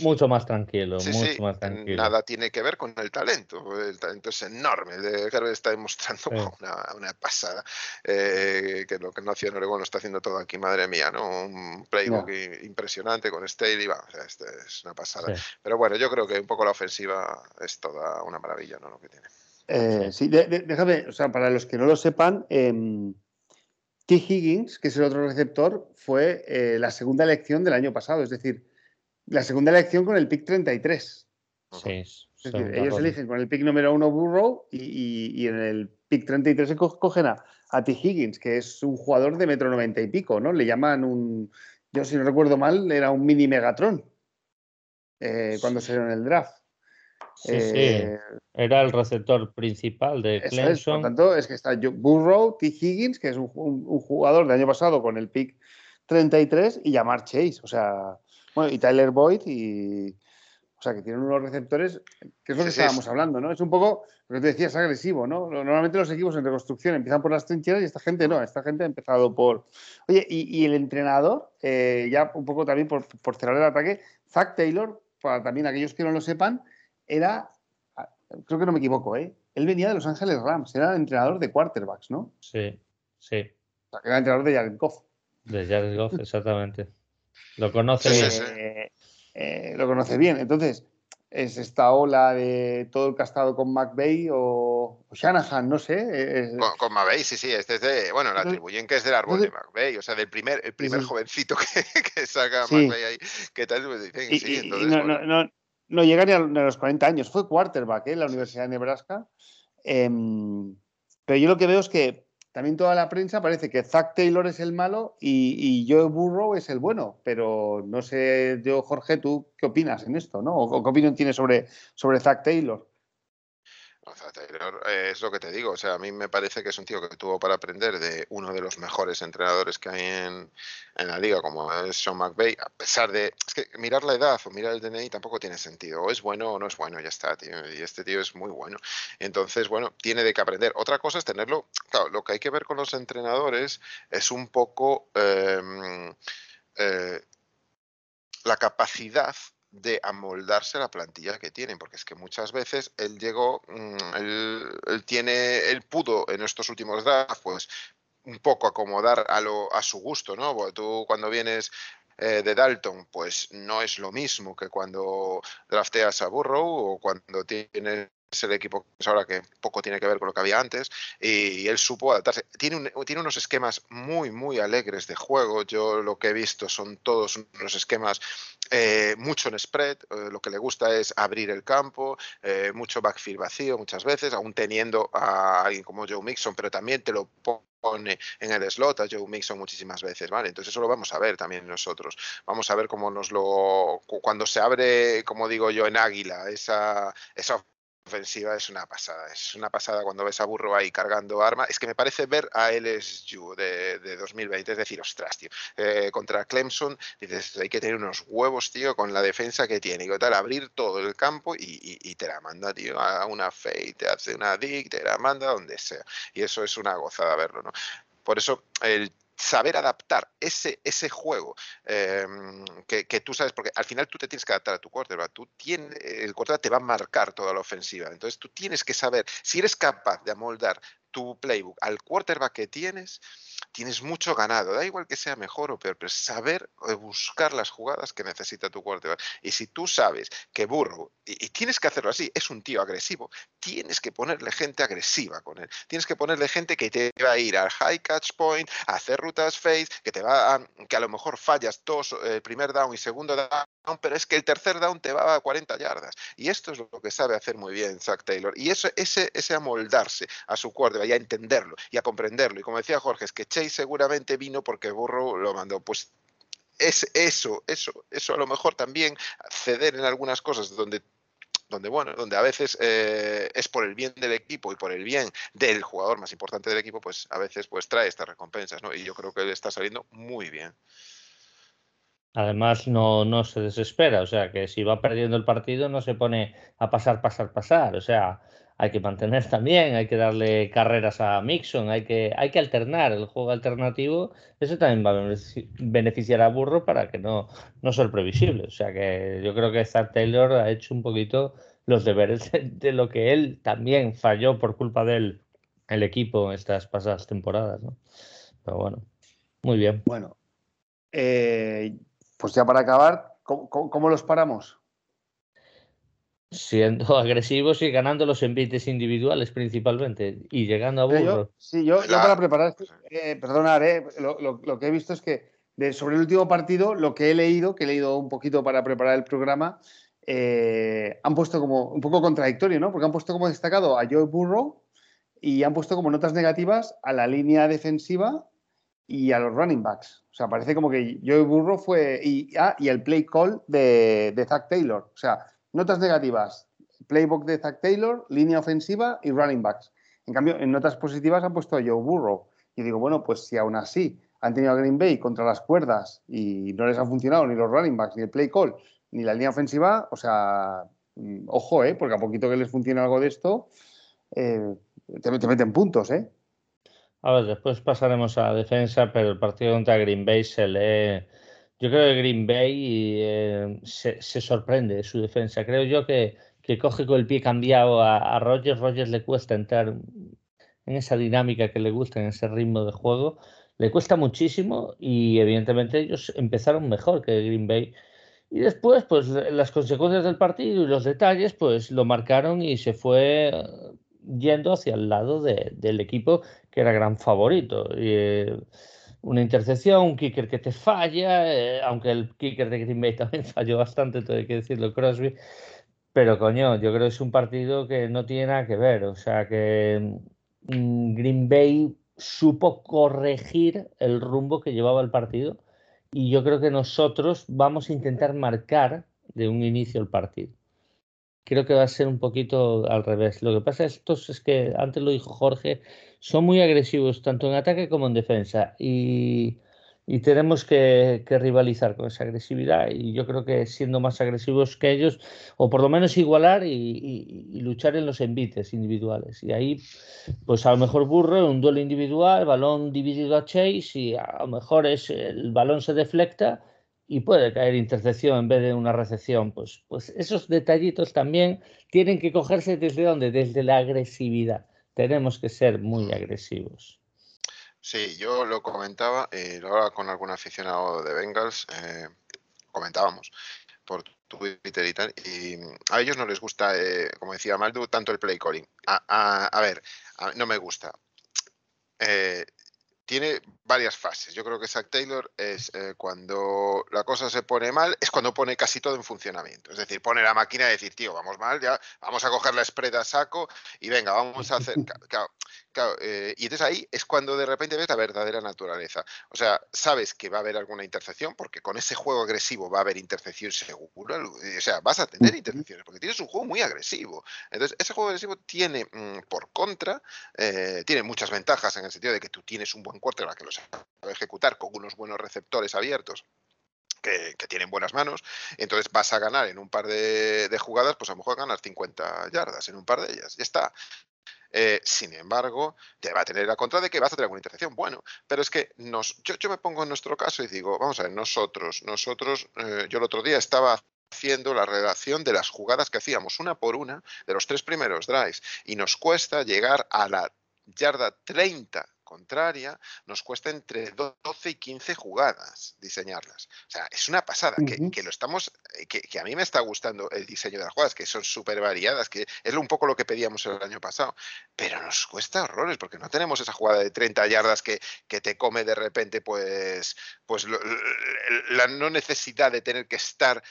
mucho, más tranquilo, Nada tiene que ver con el talento. El talento es enorme. El de Herbert está demostrando *laughs* una, pasada. Eh, que lo que no hacía en Oregon lo está haciendo todo aquí, madre mía, ¿no? Un playbook impresionante con Staley, va, este es una pasada. Pero bueno, yo creo que un poco la ofensiva es toda una maravilla, ¿no? Lo que tiene. Eh, sí, déjame, o sea, para los que no lo sepan, eh, T. Higgins, que es el otro receptor, fue eh, la segunda elección del año pasado, es decir, la segunda elección con el pick 33. Sí, es decir, ellos eligen con el pick número uno Burrow y, en el pick 33 cogen a, a, T. Higgins, que es un jugador de metro noventa y pico, ¿no? Le llaman un, yo si no recuerdo mal, era un mini Megatron eh, cuando se dio en el draft. Sí, eh, Era el receptor principal de Clemson. por tanto, es que está Burrow, T. Higgins, que es un, jugador del año pasado con el pick 33, y Jamar Chase. O sea, bueno, y Tyler Boyd, y. O sea, que tienen unos receptores, que es lo que estábamos hablando, ¿no? Es un poco lo que te decías, agresivo, ¿no? Normalmente los equipos en reconstrucción empiezan por las trincheras y esta gente no, esta gente ha empezado por. Oye, y, el entrenador, eh, ya un poco también por, por cerrar el ataque, Zach Taylor, para también aquellos que no lo sepan, era, creo que no me equivoco, ¿eh? Él venía de Los Ángeles Rams, era entrenador de quarterbacks, ¿no? Sí, sí. O sea, era entrenador de Jared Goff. De Jared Goff, *laughs* exactamente. Lo conoce bien. Eh, eh, lo conoce bien. Entonces, es esta ola de todo el que ha estado con McVeigh o, Shanahan, no sé. Con, con, McVeigh, sí, sí, este es de, bueno, la atribuyen que es del árbol de McVeigh, o sea, del primer, el primer jovencito *laughs* que, que saca McVeigh ahí, ¿qué tal? Pues dicen, sí, entonces, no, no llega ni a, los 40 años. Fue quarterback ¿eh? en la Universidad de Nebraska. Em, pero yo lo que veo es que también toda la prensa parece que Zach Taylor es el malo y, Joe Burrow es el bueno. Pero no sé, yo, Jorge, ¿tú qué opinas en esto? ¿no? ¿O qué opinión tienes sobre, sobre Zach Taylor? Eh, es lo que te digo, o sea, a mí me parece que es un tío que tuvo para aprender de uno de los mejores entrenadores que hay en, la liga, como es Sean McVay, a pesar de, es que mirar la edad o mirar el DNI tampoco tiene sentido, o es bueno o no es bueno, ya está, tío, y este tío es muy bueno. Entonces, bueno, tiene de qué aprender. Otra cosa es tenerlo, claro, lo que hay que ver con los entrenadores es un poco em, eh, la capacidad de amoldarse la plantilla que tienen, porque es que muchas veces él llegó, mm, él, tiene, él pudo en estos últimos drafts, pues un poco acomodar a, lo, a su gusto, ¿no? tú cuando vienes eh, de Dalton, pues no es lo mismo que cuando drafteas a Burrow o cuando tienes el equipo ahora que poco tiene que ver con lo que había antes y él supo adaptarse. Tiene, tiene unos esquemas muy, muy alegres de juego. Yo lo que he visto son todos unos esquemas eh, mucho en spread. Eh, lo que le gusta es abrir el campo, eh, mucho backfield vacío muchas veces, aún teniendo a alguien como Joe Mixon, pero también te lo pone en el slot a Joe Mixon muchísimas veces, ¿vale? Entonces eso lo vamos a ver también nosotros. Vamos a ver cómo nos lo... Cuando se abre, como digo yo, en águila, esa, esa ofensiva es una pasada. Es una pasada cuando ves a Burro ahí cargando arma. Es que me parece ver a LSU de, de 2020, es decir, ostras, tío, eh, contra Clemson, dices, hay que tener unos huevos, tío, con la defensa que tiene. Y tal, abrir todo el campo y, te la manda, tío, a una fake, te hace una dig, te la manda donde sea. Y eso es una gozada verlo, ¿no? Por eso el saber adaptar ese, ese juego em, que, tú sabes, porque al final tú te tienes que adaptar a tu quarterback, tú el quarterback te va a marcar toda la ofensiva, entonces tú tienes que saber, si eres capaz de amoldar tu playbook al quarterback que tienes, tienes mucho ganado. Da igual que sea mejor o peor, pero saber eh, buscar las jugadas que necesita tu quarterback. Y si tú sabes que Burrow, y, tienes que hacerlo así, es un tío agresivo, tienes que ponerle gente agresiva con él. Tienes que ponerle gente que te va a ir al high catch point, a hacer rutas face, que te va a, que a lo mejor fallas dos, eh, primer down y segundo down, pero es que el tercer down te va a 40 yardas. Y esto es lo que sabe hacer muy bien Zach Taylor. Y eso, ese, ese amoldarse a su quarterback y a entenderlo y a comprenderlo. Y como decía Jorge, es que Chase seguramente vino porque Burro lo mandó. Pues es eso, eso, eso a lo mejor también ceder en algunas cosas donde donde bueno, donde a veces eh, es por el bien del equipo y por el bien del jugador más importante del equipo, pues a veces pues trae estas recompensas, ¿no? Y yo creo que él está saliendo muy bien. Además, no, no se desespera, o sea, que si va perdiendo el partido no se pone a pasar, pasar, pasar, o sea, hay que mantener *laughs* también, hay que darle carreras a Mixon, hay que, hay que alternar el juego alternativo. Eso también va a beneficiar a Burro para que no, no sea previsible. O sea que yo creo que Zach Taylor ha hecho un poquito los deberes de, lo que él también falló por culpa del el equipo estas pasadas temporadas. ¿no? Pero bueno, muy bien. Bueno, eh, pues ya para acabar, cómo los paramos? Siendo *laughs* agresivos y ganando los envites individuales principalmente y llegando a burro. sí, yo, para preparar, eh, perdonar, eh, lo, que he visto es que sobre el último partido, lo que he leído, que he leído un poquito para preparar el programa, eh, han puesto como un poco contradictorio, ¿no? Porque han puesto como destacado a Joe Burrow y han puesto como notas negativas a la línea defensiva y a los running backs. O sea, parece como que Joe Burrow fue. Y, ah, y el play call de, de Zach Taylor. O sea, Notas negativas, playbook de Zach Taylor, línea ofensiva y running backs. En cambio, en notas positivas han puesto a Joe Burrow. Y digo, bueno, pues si aún así han tenido a Green Bay contra las cuerdas y no les han funcionado ni los running backs, ni el play call, ni la línea ofensiva, o sea, mm, ojo, ¿eh? porque a poquito que les funcione algo de esto, eh, te, meten puntos, ¿eh? A ver, después pasaremos a la defensa, pero el partido contra Green Bay se lee yo creo que Green Bay eh, se, sorprende su defensa. Creo yo que, que coge con el pie cambiado a, a Rogers. Rogers le cuesta entrar en esa dinámica que le gusta, en ese ritmo de juego. Le cuesta muchísimo y evidentemente ellos empezaron mejor que Green Bay. Y después, pues las consecuencias del partido y los detalles, pues lo marcaron y se fue eh, yendo hacia el lado de, del equipo que era gran favorito. Y, eh, una intercepción, un kicker que te falla, eh, aunque el kicker de Green Bay *laughs* también falló bastante, todo hay que decirlo, Crosby. Pero coño, yo creo que es un partido que no tiene nada que ver. O sea que mm, Green Bay supo corregir el rumbo que llevaba el partido y yo creo que nosotros vamos a intentar marcar de un inicio el partido. creo que va a ser un poquito al revés. Lo que pasa es, estos es que, antes lo dijo Jorge, son muy agresivos tanto en ataque como en defensa y, tenemos que, rivalizar con esa agresividad y yo creo que siendo más agresivos que ellos, o por lo menos igualar y, luchar en los envites individuales. Y ahí, pues a lo mejor Burro, un duelo individual, balón dividido a Chase y a lo mejor es, el balón se deflecta y puede caer intercepción en vez de una recepción. Pues, pues esos detallitos también tienen que cogerse desde dónde? Desde la agresividad. Tenemos que ser muy agresivos. Sí, yo lo comentaba, eh, lo con algún aficionado de Bengals, eh, comentábamos por Twitter y tal, y a ellos no les gusta, eh, como decía Maldu, tanto el play calling. A, ver, no me gusta. Tiene varias fases. Yo creo que Zack Taylor es eh, cuando la cosa se pone mal, es cuando pone casi todo en funcionamiento. Es decir, pone la máquina y decir, tío, vamos mal, ya vamos a coger la spread a saco y venga, vamos a hacer. *laughs* Eh, y entonces ahí es cuando de repente ves la verdadera naturaleza. O sea, sabes que va a haber alguna intercepción, porque con ese juego agresivo va a haber intercepción segura. O sea, vas a tener intercepciones, porque tienes un juego muy agresivo. Entonces, ese juego agresivo tiene, mm, por contra, eh, tiene muchas ventajas en el sentido de que tú tienes un buen la que lo sabe ejecutar con unos buenos receptores abiertos. Que, tienen buenas manos, entonces vas a ganar en un par de, jugadas, pues a lo mejor ganas 50 yardas en un par de ellas, ya está. Eh, sin embargo, te va a tener la contra de que vas a tener alguna intercepción. Bueno, pero es que nos, yo, yo, me pongo en nuestro caso y digo, vamos a ver, nosotros, nosotros, eh, yo el otro día estaba haciendo la relación de las jugadas que hacíamos una por una de los tres primeros drives y nos cuesta llegar a la yarda 30 contraria, nos cuesta entre 12 y 15 jugadas diseñarlas. O sea, es una pasada, que, lo estamos, eh, que, a mí me está gustando el diseño de las jugadas, que son súper variadas, que es un poco lo que pedíamos el año pasado, pero nos cuesta horrores, porque no tenemos esa jugada de 30 yardas que, que te come de repente, pues, pues la no necesidad de tener que estar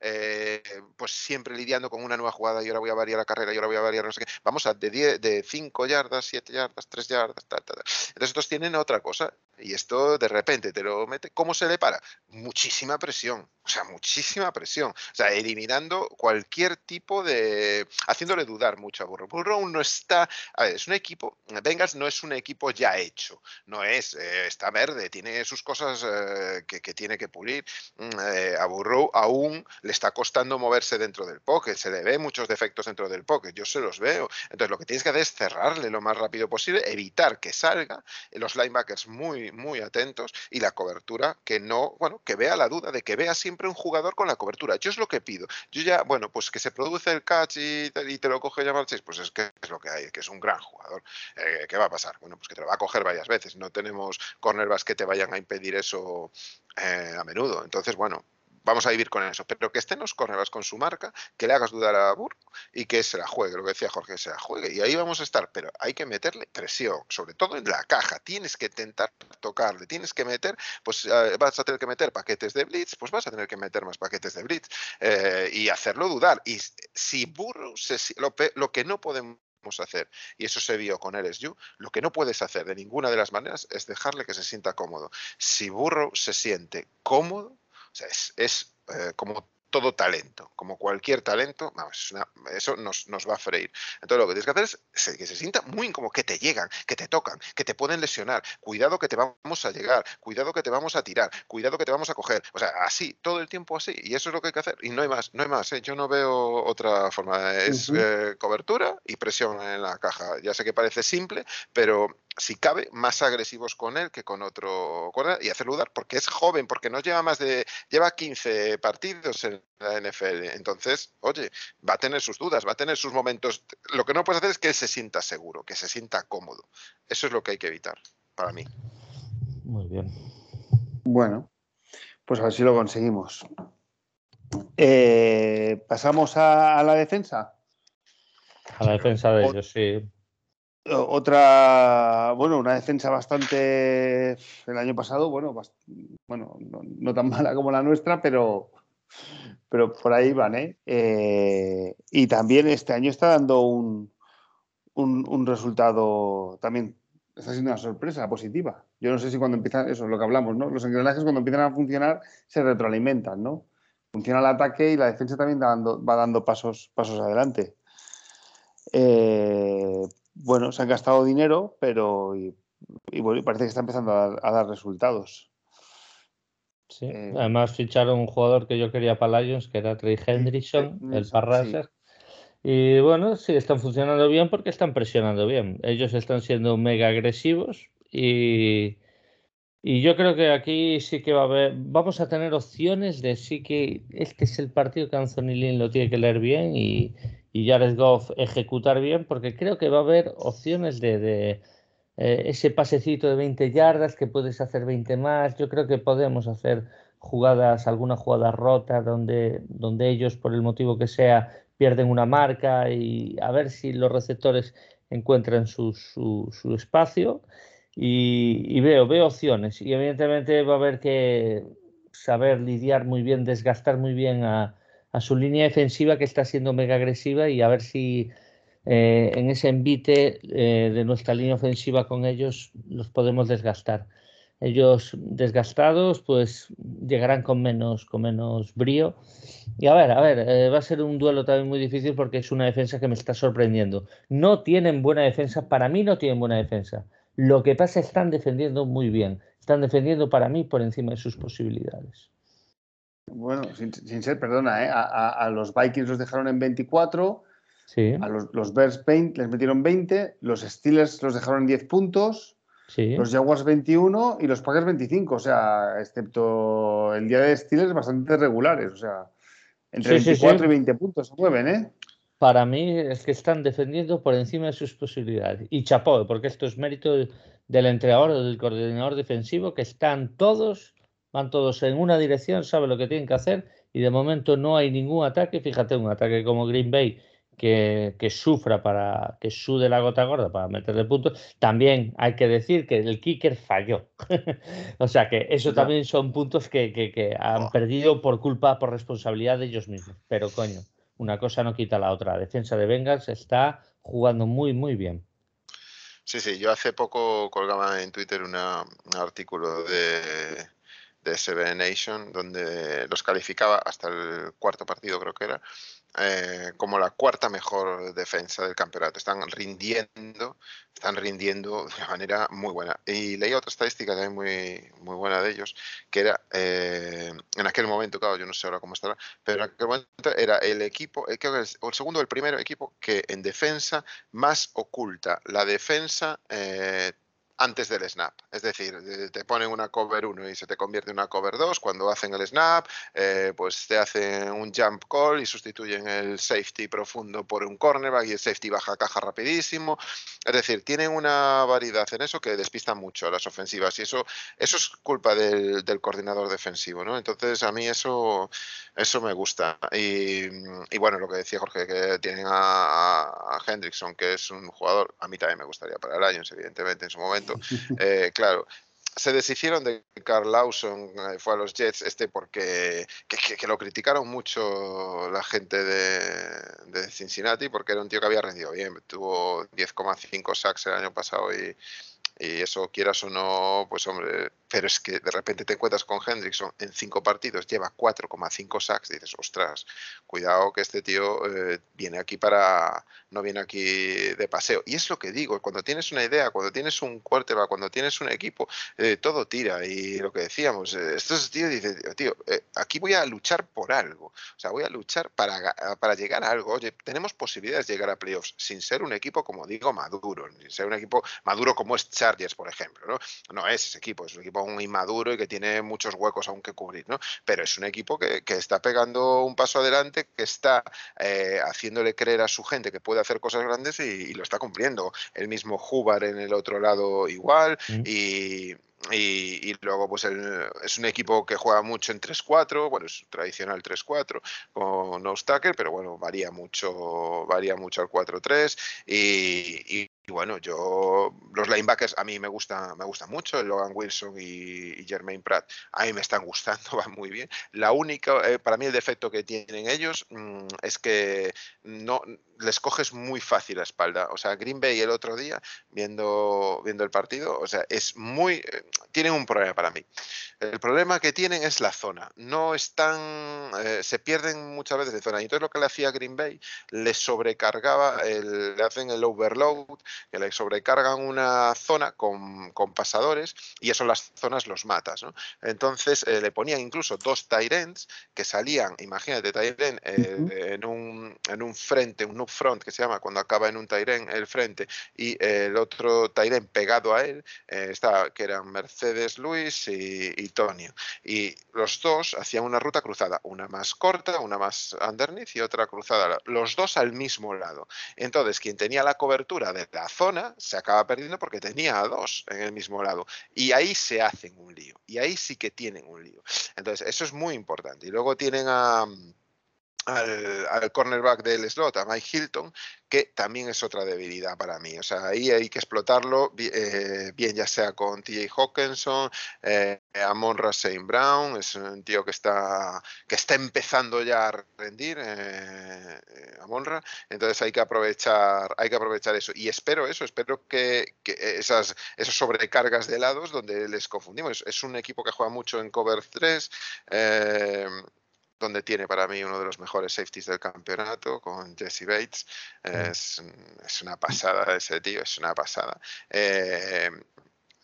eh, pues siempre lidiando con una nueva jugada y ahora voy a variar la carrera y ahora voy a variar no sé qué. Vamos a de, 10, de 5 yardas, 7 yardas, 3 yardas, tal, tal, Entonces estos tienen otra cosa y esto de repente te lo mete. ¿Cómo se le para? Muchísima presión, o sea, muchísima presión. O sea, eliminando cualquier tipo de... haciéndole dudar mucho a Burrow. Burrow no está... A ver, es un equipo... Bengals no es un equipo ya hecho, no es... Eh, está verde, tiene sus cosas eh, que, tiene que pulir. Mm, a Burrow aún le está costando moverse dentro del pocket, se le ve muchos defectos dentro del pocket, yo se los veo. Entonces lo que tienes que hacer es cerrarle lo más rápido posible, evitar que salga, los linebackers muy, muy atentos y la cobertura que no, bueno, que vea la duda de que vea siempre un jugador con la cobertura. Yo es lo que pido. Yo ya, bueno, pues que se produce el catch y, te lo coge ya Chase, pues es que es lo que hay, que es un gran jugador. Eh, ¿Qué va a pasar? Bueno, pues que te lo va a coger varias veces. No tenemos cornerbacks que te vayan a impedir eso eh, a menudo. Entonces, bueno, vamos a vivir con eso, pero que estén los cornerbacks con su marca, que le hagas dudar a Burr y que se la juegue, lo que decía Jorge, se la juegue. Y ahí vamos a estar, pero hay que meterle presión, sobre todo en la caja. Tienes que intentar tocarle, tienes que meter, pues eh, vas a tener que meter paquetes de blitz, pues vas a tener que meter más paquetes de blitz eh, y hacerlo dudar. Y si Burro, lo, lo que no podemos hacer, y eso se vio con LSU, lo que no puedes hacer de ninguna de las maneras es dejarle que se sienta cómodo. Si Burro se siente cómodo, es, es eh, como todo talento, como cualquier talento, vamos, eso nos, va a freír. Entonces lo que tienes que hacer es que se sienta muy incómodo, que te llegan, que te tocan, que te pueden lesionar, cuidado que te vamos a llegar, cuidado que te vamos a tirar, cuidado que te vamos a coger, o sea, así, todo el tiempo así, y eso es lo que hay que hacer, y no hay más, no hay más, ¿eh? yo no veo otra forma, es eh, cobertura y presión en la caja, ya sé que parece simple, pero si cabe, más agresivos con él que con otro y hacerlo dudar porque es joven, porque no lleva más de, lleva 15 partidos en la NFL. Entonces, oye, va a tener sus dudas, va a tener sus momentos. Lo que no puedes hacer es que se sienta seguro, que se sienta cómodo. Eso es lo que hay que evitar, para mí. Muy bien. Bueno, pues a ver si lo conseguimos. Eh, Pasamos a, a, la defensa. A la defensa de ellos, sí. Otra, bueno, una defensa bastante el año pasado, bueno, bueno, no, tan mala como la nuestra, pero, pero por ahí van, ¿eh? ¿eh? Y también este año está dando un, un, resultado también, está siendo una sorpresa positiva. Yo no sé si cuando empiezan, eso es lo que hablamos, ¿no? Los engranajes cuando empiezan a funcionar se retroalimentan, ¿no? funciona el ataque y la defensa también va dando, pasos, pasos adelante. Eh, bueno, se han gastado dinero, pero y, parece que está empezando a dar, resultados. Sí. Eh, Además ficharon un jugador que yo quería para Lions, que era Trey Hendrickson, el Parraser. Y bueno, sí, están funcionando bien porque están presionando bien. Ellos están siendo mega agresivos y, y yo creo que aquí sí que va a haber, vamos a tener opciones de sí que este es el partido que Anthony Lynn lo tiene que leer bien y, y Jared Goff ejecutar bien, porque creo que va a haber opciones de, eh, ese pasecito de 20 yardas que puedes hacer 20 más. Yo creo que podemos hacer jugadas, alguna jugada rota donde, donde ellos, por el motivo que sea, pierden una marca y a ver si los receptores encuentran su, su, su espacio y, veo, veo opciones y evidentemente va a haber que saber lidiar muy bien, desgastar muy bien a, su línea defensiva que está siendo mega agresiva y a ver si eh, en ese envite eh, de nuestra línea ofensiva con ellos los podemos desgastar. Ellos desgastados pues llegarán con menos, con menos brío. Y a ver, a ver, eh, va a ser un duelo también muy difícil porque es una defensa que me está sorprendiendo. No tienen buena defensa, para mí no tienen buena defensa. Lo que pasa es están defendiendo muy bien. Están defendiendo para mí por encima de sus posibilidades. Bueno, sin, ser, perdona, a, los Vikings los dejaron en 24, sí. a los, los Bears Paint les metieron 20, los Steelers los dejaron en 10 puntos, sí. los Jaguars 21 y los Packers 25, o sea, excepto el día de Steelers bastante regulares, o sea, entre 24 y 20 puntos se mueven, ¿eh? para mí es que están defendiendo por encima de sus posibilidades. Y chapó, porque esto es mérito del entrenador o del coordinador defensivo, que están todos, van todos en una dirección, saben lo que tienen que hacer y de momento no hay ningún ataque. Fíjate, un ataque como Green Bay que, sufra para que sude la gota gorda para meterle puntos. También hay que decir que el kicker falló. *laughs* o sea que eso también son puntos que, que han perdido por culpa, por responsabilidad de ellos mismos. Pero coño una cosa no quita la otra. La defensa de Bengals está jugando muy, muy bien. Sí, sí, yo hace poco colgaba en Twitter un artículo de, de SB Nation donde los calificaba hasta el cuarto partido, creo que era, eh, como la cuarta mejor defensa del campeonato. Están rindiendo, están rindiendo de una manera muy buena. Y leí otra estadística también muy, muy buena de ellos, que era eh, en aquel momento, claro, yo no sé ahora cómo estará, pero en aquel momento era el equipo, eh, creo que el, segundo el primero equipo que en defensa más oculta la defensa antes del snap. Es decir, te ponen una cover 1 y se te convierte en una cover 2. Cuando hacen el snap, eh, pues te hacen un jump call y sustituyen el safety profundo por un cornerback y el safety baja caja rapidísimo. Es decir, tienen una variedad en eso que despista mucho a las ofensivas y eso, eso es culpa del, coordinador defensivo. ¿no? Entonces, a mí eso, eso me gusta. Y, bueno, lo que decía Jorge, que tienen a, a Hendrickson, que es un jugador, a mí también me gustaría para el Lions, evidentemente, en su momento Eh, claro, se deshicieron de Carl Lawson, eh, fue a los Jets, este porque que, lo criticaron mucho la gente de, Cincinnati, porque era un tío que había rendido bien, tuvo 10,5 sacks el año pasado y, y eso quieras o no, pues hombre, pero es que de repente te encuentras con Hendrickson en cinco partidos, lleva 4,5 sacks, dices, ostras, cuidado que este tío eh, viene aquí para, no viene aquí de paseo. Y es lo que digo, cuando tienes una idea, cuando tienes un quarterback, cuando tienes un equipo, eh, todo tira. Y lo que decíamos, eh, estos tíos dicen, tío, aquí voy a luchar por algo, o sea, voy a luchar para, para llegar a algo. Oye, tenemos posibilidades de llegar a playoffs sin ser un equipo, como digo, maduro, sin ser un equipo maduro como es Chargers, por ejemplo, ¿no? No es ese equipo, es un equipo un inmaduro y que tiene muchos huecos aún que cubrir, ¿no? Pero es un equipo que, está pegando un paso adelante, que está eh, haciéndole creer a su gente que puede hacer cosas grandes y, lo está cumpliendo. El mismo Hubar en el otro lado igual mm. y, y, luego, pues es un equipo que juega mucho en 3-4, bueno, es tradicional 3-4 con Oustacker, pero bueno, varía mucho, varía mucho al 4-3. Y, bueno, yo, los linebackers a mí me gusta, me gusta mucho, Logan Wilson y, Jermaine Pratt, a mí me están *laughs* gustando, van muy bien. La única, eh, para mí el defecto que tienen ellos mm, es que no, les coges muy fácil la espalda. O sea, Green Bay el otro día, viendo, viendo el partido, o sea, es muy. Eh, tienen un problema para mí. El problema que tienen es la zona. No están. Eh, se pierden muchas veces de zona. Y entonces lo que le hacía Green Bay, le sobrecargaba, le hacen el overload, que le sobrecargan una zona con, con pasadores y eso las zonas los matas. ¿no? Entonces eh, le ponían incluso dos Tyrants que salían, imagínate, Tyrant en, un, en un frente, un front que se llama cuando acaba en un Tyrant el frente y el otro Tyrant pegado a él, eh, estaba, que eran Mercedes Luis y, y Tonio. Y los dos hacían una ruta cruzada, una más corta, una más underneath y otra cruzada, los dos al mismo lado. Entonces, quien tenía la cobertura de la zona se acaba perdiendo porque tenía a dos en el mismo lado. Y ahí se hacen un lío. Y ahí sí que tienen un lío. Entonces, eso es muy importante. Y luego tienen a al, cornerback del slot, a Mike Hilton, que también es otra debilidad para mí. O sea, ahí hay que explotarlo eh, bien, ya sea con TJ Hawkinson, eh, Amon St. Brown, es un tío que está, que está empezando ya a rendir, eh, Amonra, entonces hay que aprovechar, hay que aprovechar eso. Y espero eso, espero que, esas, esas sobrecargas de lados donde les confundimos. Es un equipo que juega mucho en cover 3, donde tiene para mí uno de los mejores safeties del campeonato con Jesse Bates. Es, es una pasada ese tío, es una pasada. Eh,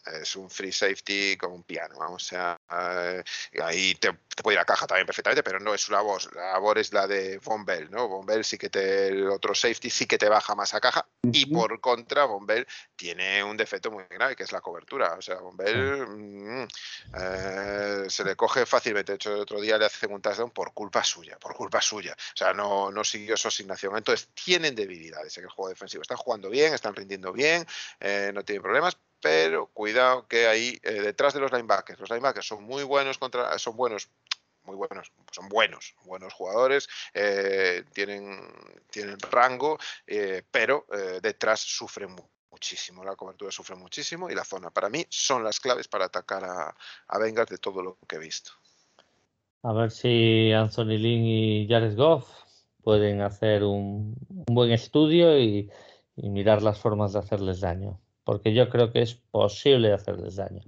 es un free safety con un piano, vamos, o sea, eh, ahí te, puede ir a caja también perfectamente, pero no es su labor, la labor es la de Von Bell, ¿no? Von Bell sí que te, el otro safety sí que te baja más a caja, y por contra, Von Bell tiene un defecto muy grave, que es la cobertura, o sea, Von Bell mm, eh, se le coge fácilmente, de hecho, el otro día le hacen un touchdown por culpa suya, por culpa suya, o sea, no, no siguió su asignación, entonces tienen debilidades en el juego defensivo, están jugando bien, están rindiendo bien, eh, no tienen problemas, pero cuidado que ahí eh, detrás de los linebackers, los linebackers son muy buenos contra, son buenos, muy buenos, son buenos, buenos jugadores, eh, tienen, tienen rango, eh, pero detrás sufren muchísimo, la cobertura sufre muchísimo y la zona. Para mí son las claves para atacar a, a Bengals de todo lo que he visto. A ver si Anthony Lynn y Jared Goff pueden hacer un, buen estudio y mirar las formas de hacerles daño porque yo creo que es posible hacerles daño.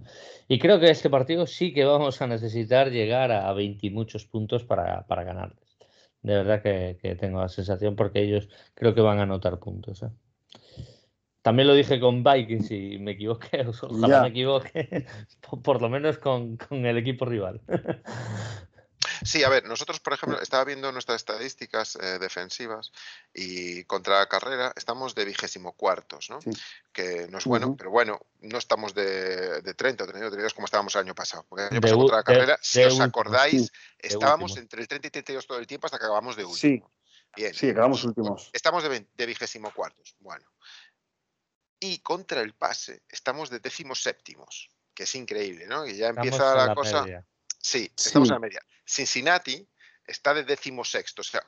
Y creo que este partido sí que vamos a necesitar llegar a 20 y muchos puntos para, para ganarles. De verdad que, tengo la sensación porque ellos creo que van a anotar puntos. ¿eh? También lo dije con Vikings y me equivoqué, *laughs* ojalá me equivoqué, *laughs* por, lo menos con, con el equipo rival. *laughs* Sí, a ver, nosotros, por ejemplo, estaba viendo nuestras estadísticas eh, defensivas y contra la carrera estamos de vigésimo cuartos, ¿no? Que no es bueno, pero bueno, no estamos de, de 30 o 32 como estábamos el año pasado. Porque el año pasado contra la carrera, si os acordáis, estábamos entre el 30 y 32 todo el tiempo hasta que acabamos de último. Sí, Bien. sí acabamos últimos. Estamos de, vigésimo cuartos. Bueno. Y contra el pase estamos de décimos séptimos, que es increíble, ¿no? Y ya empieza la, cosa. Sí, estamos en la media. Cincinnati está de décimo sexto, o sea,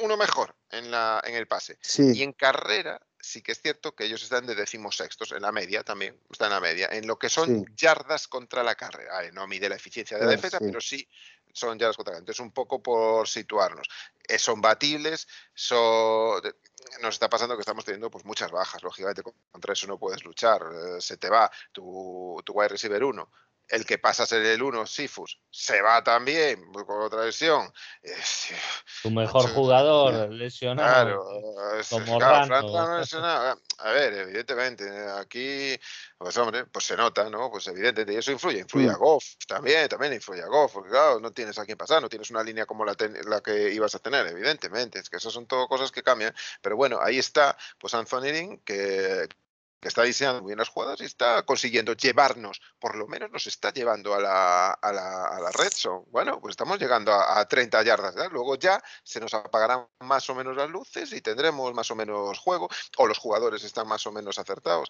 uno mejor en, la, en el pase. Y en carrera sí que es cierto que ellos están de decimosextos, en la media también, está en la media, en lo que son yardas contra la carrera. no mide la eficiencia de la defensa, pero sí son yardas contra la carrera. Entonces, un poco por situarnos. Eh, son batibles, son... nos está pasando que estamos teniendo pues, muchas bajas. Lógicamente, contra eso no puedes luchar. Eh, se te va tu, tu wide receiver 1 el que pasa a ser el 1, Sifus, se va también con otra lesión. Tu mejor jugador *laughs* lesionado. Claro, como claro, lesionado. A ver, evidentemente, aquí, pues hombre, pues se nota, ¿no? Pues evidentemente, y eso influye, influye a mm. Goff también, también influye a Goff, porque claro, no tienes a quién pasar, no tienes una línea como la, la que ibas a tener, evidentemente, es que esas son todo cosas que cambian, pero bueno, ahí está, pues Anthony que, que está diseñando bien las jugadas y está consiguiendo llevarnos, por lo menos nos está llevando a la, a la, a la red zone. Bueno, pues estamos llegando a, 30 yardas, luego ya se nos apagarán más o menos las luces y tendremos más o menos juego, o los jugadores están más o menos acertados,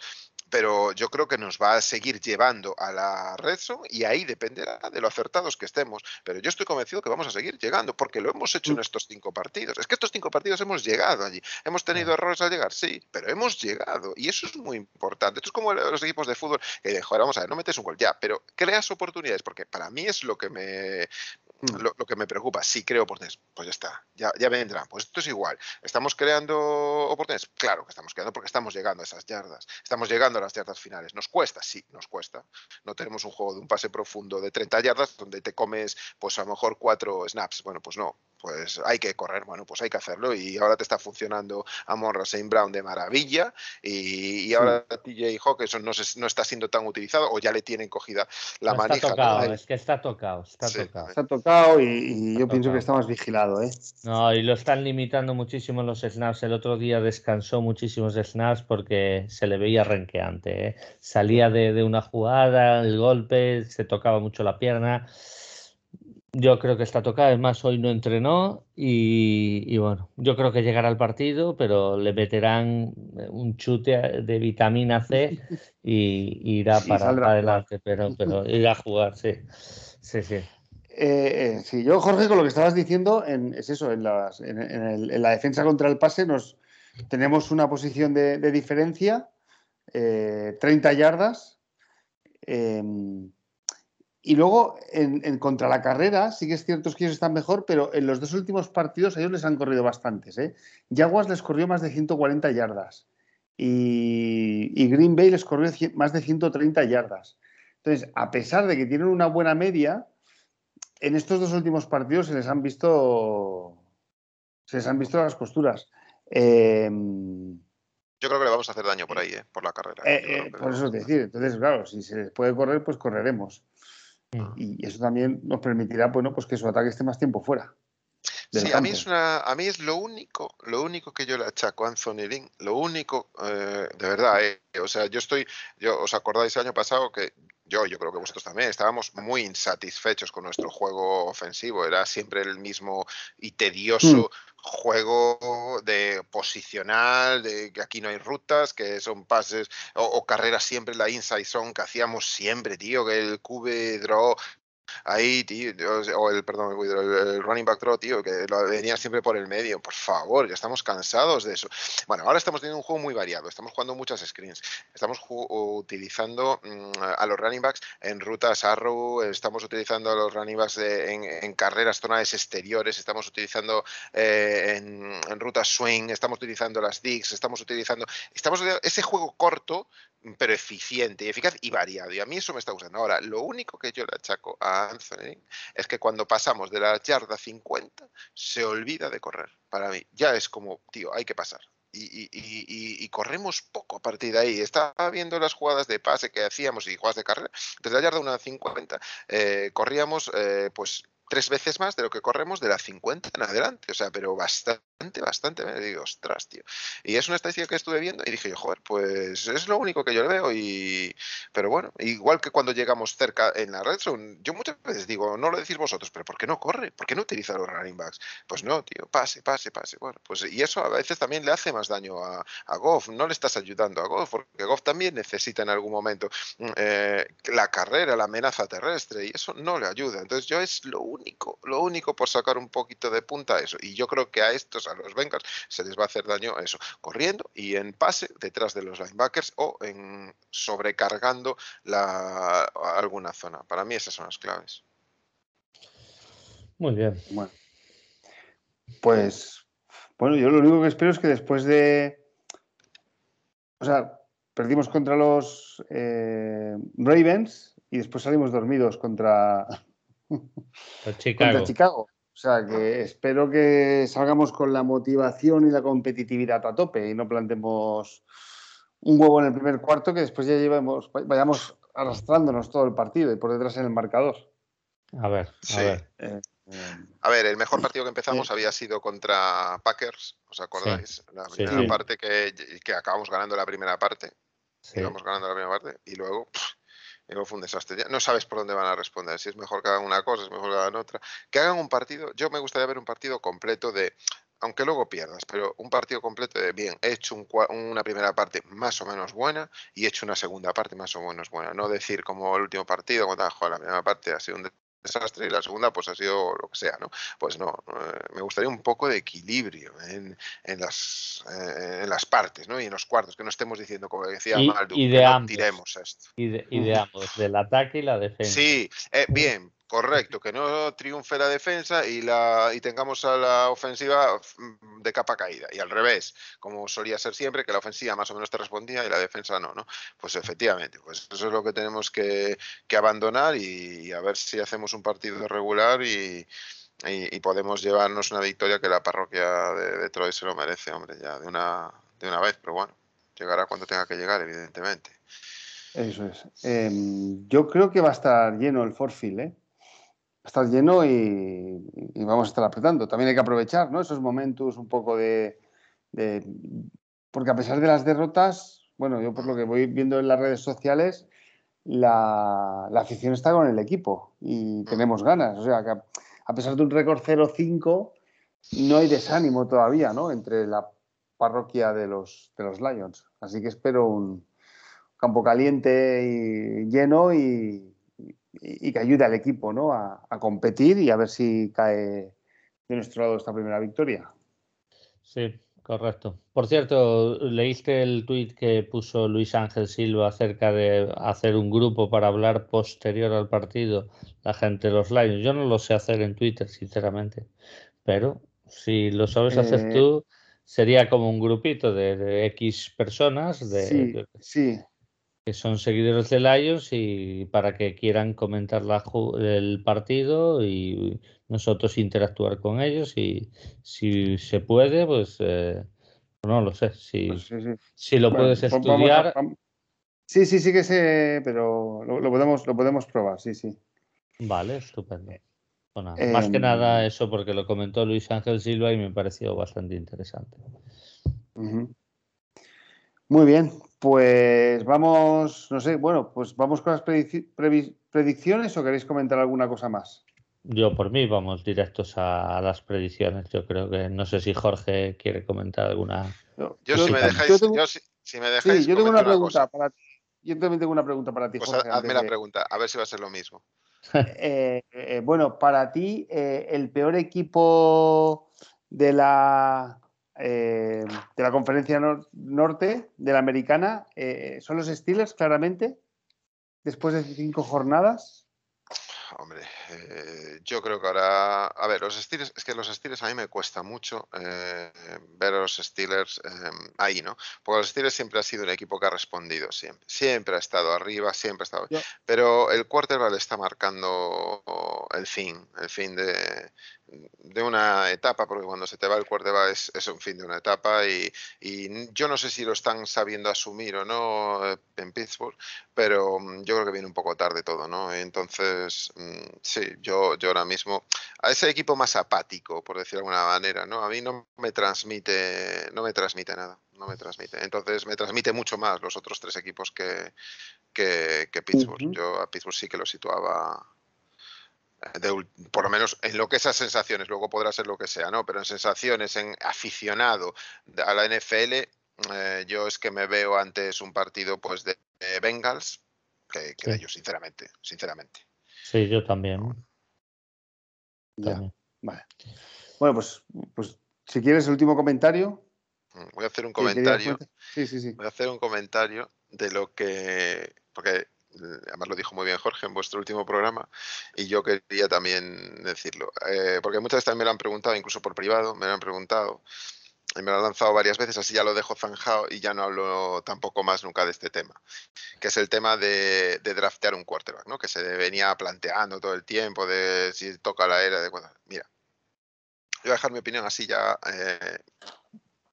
pero yo creo que nos va a seguir llevando a la red zone y ahí dependerá de lo acertados que estemos, pero yo estoy convencido que vamos a seguir llegando, porque lo hemos hecho en mm. estos cinco partidos. Es que estos cinco partidos hemos llegado allí, hemos tenido errores al llegar, sí, pero hemos llegado y eso es muy importante. Esto es como los equipos de fútbol que joder, vamos a ver, no metes un gol ya, pero creas oportunidades, porque para mí es lo que me Mm. Lo, que me preocupa, sí creo oportunidades, pues ya está, ya, ya vendrán. Pues esto es igual. ¿Estamos creando oportunidades? Claro que estamos creando porque estamos llegando a esas yardas. Estamos llegando a las yardas finales. ¿Nos cuesta? Sí, nos cuesta. No tenemos un juego de un pase profundo de 30 yardas donde te comes, pues a lo mejor cuatro snaps. Bueno, pues no pues hay que correr, bueno, pues hay que hacerlo y ahora te está funcionando Amon Saint Brown de maravilla y, ahora TJ Hawkinson no, no está siendo tan utilizado o ya le tienen cogida la manija. Está tocado, es que está tocado, está tocado. Está tocado y, yo pienso que está más vigilado, ¿eh? No, y lo están limitando muchísimo los snaps. El otro día descansó muchísimos snaps porque se le veía renqueante, ¿eh? Salía de, de una jugada, el golpe, se tocaba mucho la pierna yo creo que está tocado, además hoy no entrenó y, bueno, yo creo que llegará al partido, pero le meterán un chute de vitamina C y, irá para, adelante, pero, pero irá a jugar, sí. Sí, sí. Eh, eh, sí, yo, Jorge, con lo que estabas diciendo, es eso, en, la defensa contra el pase nos tenemos una posición de, diferencia, 30 eh, yardas. Em, y luego, en, contra la carrera, sí que es cierto que ellos están mejor, pero en los dos últimos partidos ellos les han corrido bastantes. ¿eh? Jaguars les corrió más de 140 yardas y, Green Bay les corrió más de 130 yardas. Entonces, a pesar de que tienen una buena media, en estos dos últimos partidos se les han visto, se les han visto las costuras. Em, yo creo que le vamos a hacer daño por ahí, ¿eh? por la carrera. Eh, eh, por eso es decir, entonces, claro, si se les puede correr, pues correremos. Mm. Y eso también nos permitirá, bueno, pues que su ataque esté más tiempo fuera. Sí, a mí es una, a mí es lo único, lo único que yo le achaco a Anthony Lynn, lo único, eh, de verdad, eh, o sea, yo estoy, yo os acordáis el año pasado que yo, yo creo que vosotros también, estábamos muy insatisfechos con nuestro juego ofensivo, era siempre el mismo y tedioso mm. juego de posicional, de que aquí no hay rutas, que son pases o, carreras siempre la inside zone que hacíamos siempre, tío, que el QB draw ahí, tío, o el, perdón, el, running back draw, tío, que lo venía siempre por el medio, por favor, ya estamos cansados de eso. Bueno, ahora estamos teniendo un juego muy variado, estamos jugando muchas screens, estamos utilizando mm, a los running backs en rutas arrow, estamos utilizando a los running backs en, carreras tonales exteriores, estamos utilizando eh, en, rutas swing, estamos utilizando las digs, estamos utilizando, estamos ese juego corto pero eficiente y eficaz y variado. Y a mí eso me está gustando. Ahora, lo único que yo le achaco a Anthony es que cuando pasamos de la yarda 50 se olvida de correr. Para mí, ya es como, tío, hay que pasar. Y, corremos poco a partir de ahí. Estaba viendo las jugadas de pase que hacíamos y jugadas de carrera. Desde la yarda 1.50 eh, corríamos eh, pues tres veces más de lo que corremos de la 50 en adelante. O sea, pero bastante, bastante. Me digo, ostras, tío. Y es una estadística que estuve viendo y dije yo, joder, pues es lo único que yo le veo. Y... Pero bueno, igual que cuando llegamos cerca en la red zone, yo muchas veces digo, no lo decís vosotros, pero ¿por qué no corre? ¿Por qué no utiliza los running backs? Pues no, tío, pase, pase, pase. Bueno, pues y eso a veces también le hace más daño a, a Goff. No le estás ayudando a Goff, porque Goff también necesita en algún momento mm, eh, la carrera, la amenaza terrestre, y eso no le ayuda. Entonces yo es lo único único, lo único por sacar un poquito de punta a eso. Y yo creo que a estos, a los Bengals, se les va a hacer daño a eso, corriendo y en pase detrás de los linebackers o en sobrecargando la, alguna zona. Para mí esas son las claves. Muy bien. Bueno. Pues, bueno, yo lo único que espero es que después de... O sea, perdimos contra los eh, Ravens y después salimos dormidos contra, Chicago. Chicago. O sea que espero que salgamos con la motivación y la competitividad a tope y no plantemos un huevo en el primer cuarto que después ya llevemos, vayamos arrastrándonos todo el partido y por detrás en el marcador. A ver, a ver. Eh, a ver, el mejor partido que empezamos había sido contra Packers, ¿os acordáis? La primera parte que, acabamos ganando la primera parte. Íbamos ganando la primera parte y luego fue un desastre. no sabes por dónde van a responder. Si es mejor que hagan una cosa, es mejor que hagan otra. Que hagan un partido. Yo me gustaría ver un partido completo de. Aunque luego pierdas, pero un partido completo de bien, he hecho una primera parte más o menos buena y he hecho una segunda parte más o menos buena. No decir como el último partido, cuando la primera parte ha sido un desastre y la segunda pues ha sido lo que sea, ¿no? Pues no, eh, me gustaría un poco de equilibrio en, en las, eh, en las partes, ¿no? Y en los cuartos, que no estemos diciendo, como decía Maldu, que no tiremos esto. Y de, ambos, del ataque y la defensa. Sí, eh, bien, Correcto, que no triunfe la defensa y, la, y tengamos a la ofensiva mm, de capa caída. Y al revés, como solía ser siempre, que la ofensiva más o menos te respondía y la defensa no, ¿no? Pues efectivamente, pues eso es lo que tenemos que, abandonar y, a ver si hacemos un partido regular y, podemos llevarnos una victoria que la parroquia de Detroit se lo merece, hombre, ya de una, de una vez, pero bueno, llegará cuando tenga que llegar, evidentemente. Eso es. Em, yo creo que va a estar lleno el Forfield, ¿eh? A lleno y, vamos a estar apretando. También hay que aprovechar ¿no? esos momentos un poco de, Porque a pesar de las derrotas, bueno, yo por lo que voy viendo en las redes sociales, la, afición está con el equipo y tenemos ganas. O sea, que a, pesar de un récord 0-5, no hay desánimo todavía, ¿no? Entre la parroquia de los, de los Lions. Así que espero un, campo caliente y lleno y, que ayude al equipo ¿no? a, competir y a ver si cae de nuestro lado esta primera victoria. Sí, correcto. Por cierto, ¿leíste el tuit que puso Luis Ángel Silva acerca de hacer un grupo para hablar posterior al partido la gente de los Lions? Yo no lo sé hacer en Twitter, sinceramente, pero si lo sabes hacer eh, tú, sería como un grupito de, X personas. De, sí, sí, que son seguidores de Lions y para que quieran comentar la, el partido y nosotros interactuar con ellos y si se puede, pues eh, no lo sé, si, pues si lo puedes estudiar. Sí, sí, sí que sé, pero lo, podemos, lo podemos probar, sí, sí. Vale, estupendo. más que nada em, eso porque lo comentó Luis Ángel Silva y me pareció bastante interesante. Muy bien, pues vamos, no sé, bueno, pues vamos con las predicciones o queréis comentar alguna cosa más. Yo por mí vamos directos a las predicciones. Yo creo que no sé si Jorge quiere comentar alguna. Yo, si, me dejáis, yo, tengo, si, me dejáis, sí, yo tengo una pregunta para ti. Yo también tengo una pregunta para ti. Pues hazme la pregunta, a ver si va a ser lo mismo. *laughs* Eh, eh, bueno, para ti, eh, el peor equipo de la eh, de la conferencia norte de la americana eh, son los Steelers, claramente, después de cinco jornadas. Hombre, eh, yo creo que ahora. A ver, los Steelers, es que los Steelers a mí me cuesta mucho ver a los Steelers ahí, ¿no? Porque los Steelers siempre ha sido un equipo que ha respondido, siempre. Siempre ha estado arriba, siempre ha estado. Pero el quarterback está marcando el fin, el fin de, de una etapa, porque cuando se te va el quarterback es, es un fin de una etapa y, yo no sé si lo están sabiendo asumir o no eh, en Pittsburgh, pero mm, yo creo que viene un poco tarde todo, ¿no? Entonces, mm, sí, yo, yo ahora mismo, a ese equipo más apático, por decirlo de alguna manera, ¿no? A mí no me transmite, no me transmite nada, no me transmite. Entonces me transmite mucho más los otros tres equipos que, que, Pittsburgh. Yo a Pittsburgh sí que lo situaba por lo menos en lo que esas sensaciones, luego podrá ser lo que sea, ¿no? Pero en sensaciones, en aficionado a la NFL, eh, yo es que me veo antes un partido pues de, Bengals que, de ellos, sinceramente, sinceramente. Sí, yo también. Ya. Vale. Bueno, pues, pues si quieres el último comentario. Mm, voy a hacer un comentario. Sí, sí, sí. Voy a hacer un comentario de lo que. Porque además lo dijo muy bien Jorge en vuestro último programa, y yo quería también decirlo, eh, porque muchas veces también me lo han preguntado, incluso por privado, me lo han preguntado, y me lo han lanzado varias veces, así ya lo dejo zanjado y ya no hablo tampoco más nunca de este tema, que es el tema de, draftear un quarterback, ¿no? que se venía planteando todo el tiempo de si toca la era de... Mira, voy a dejar mi opinión así ya eh,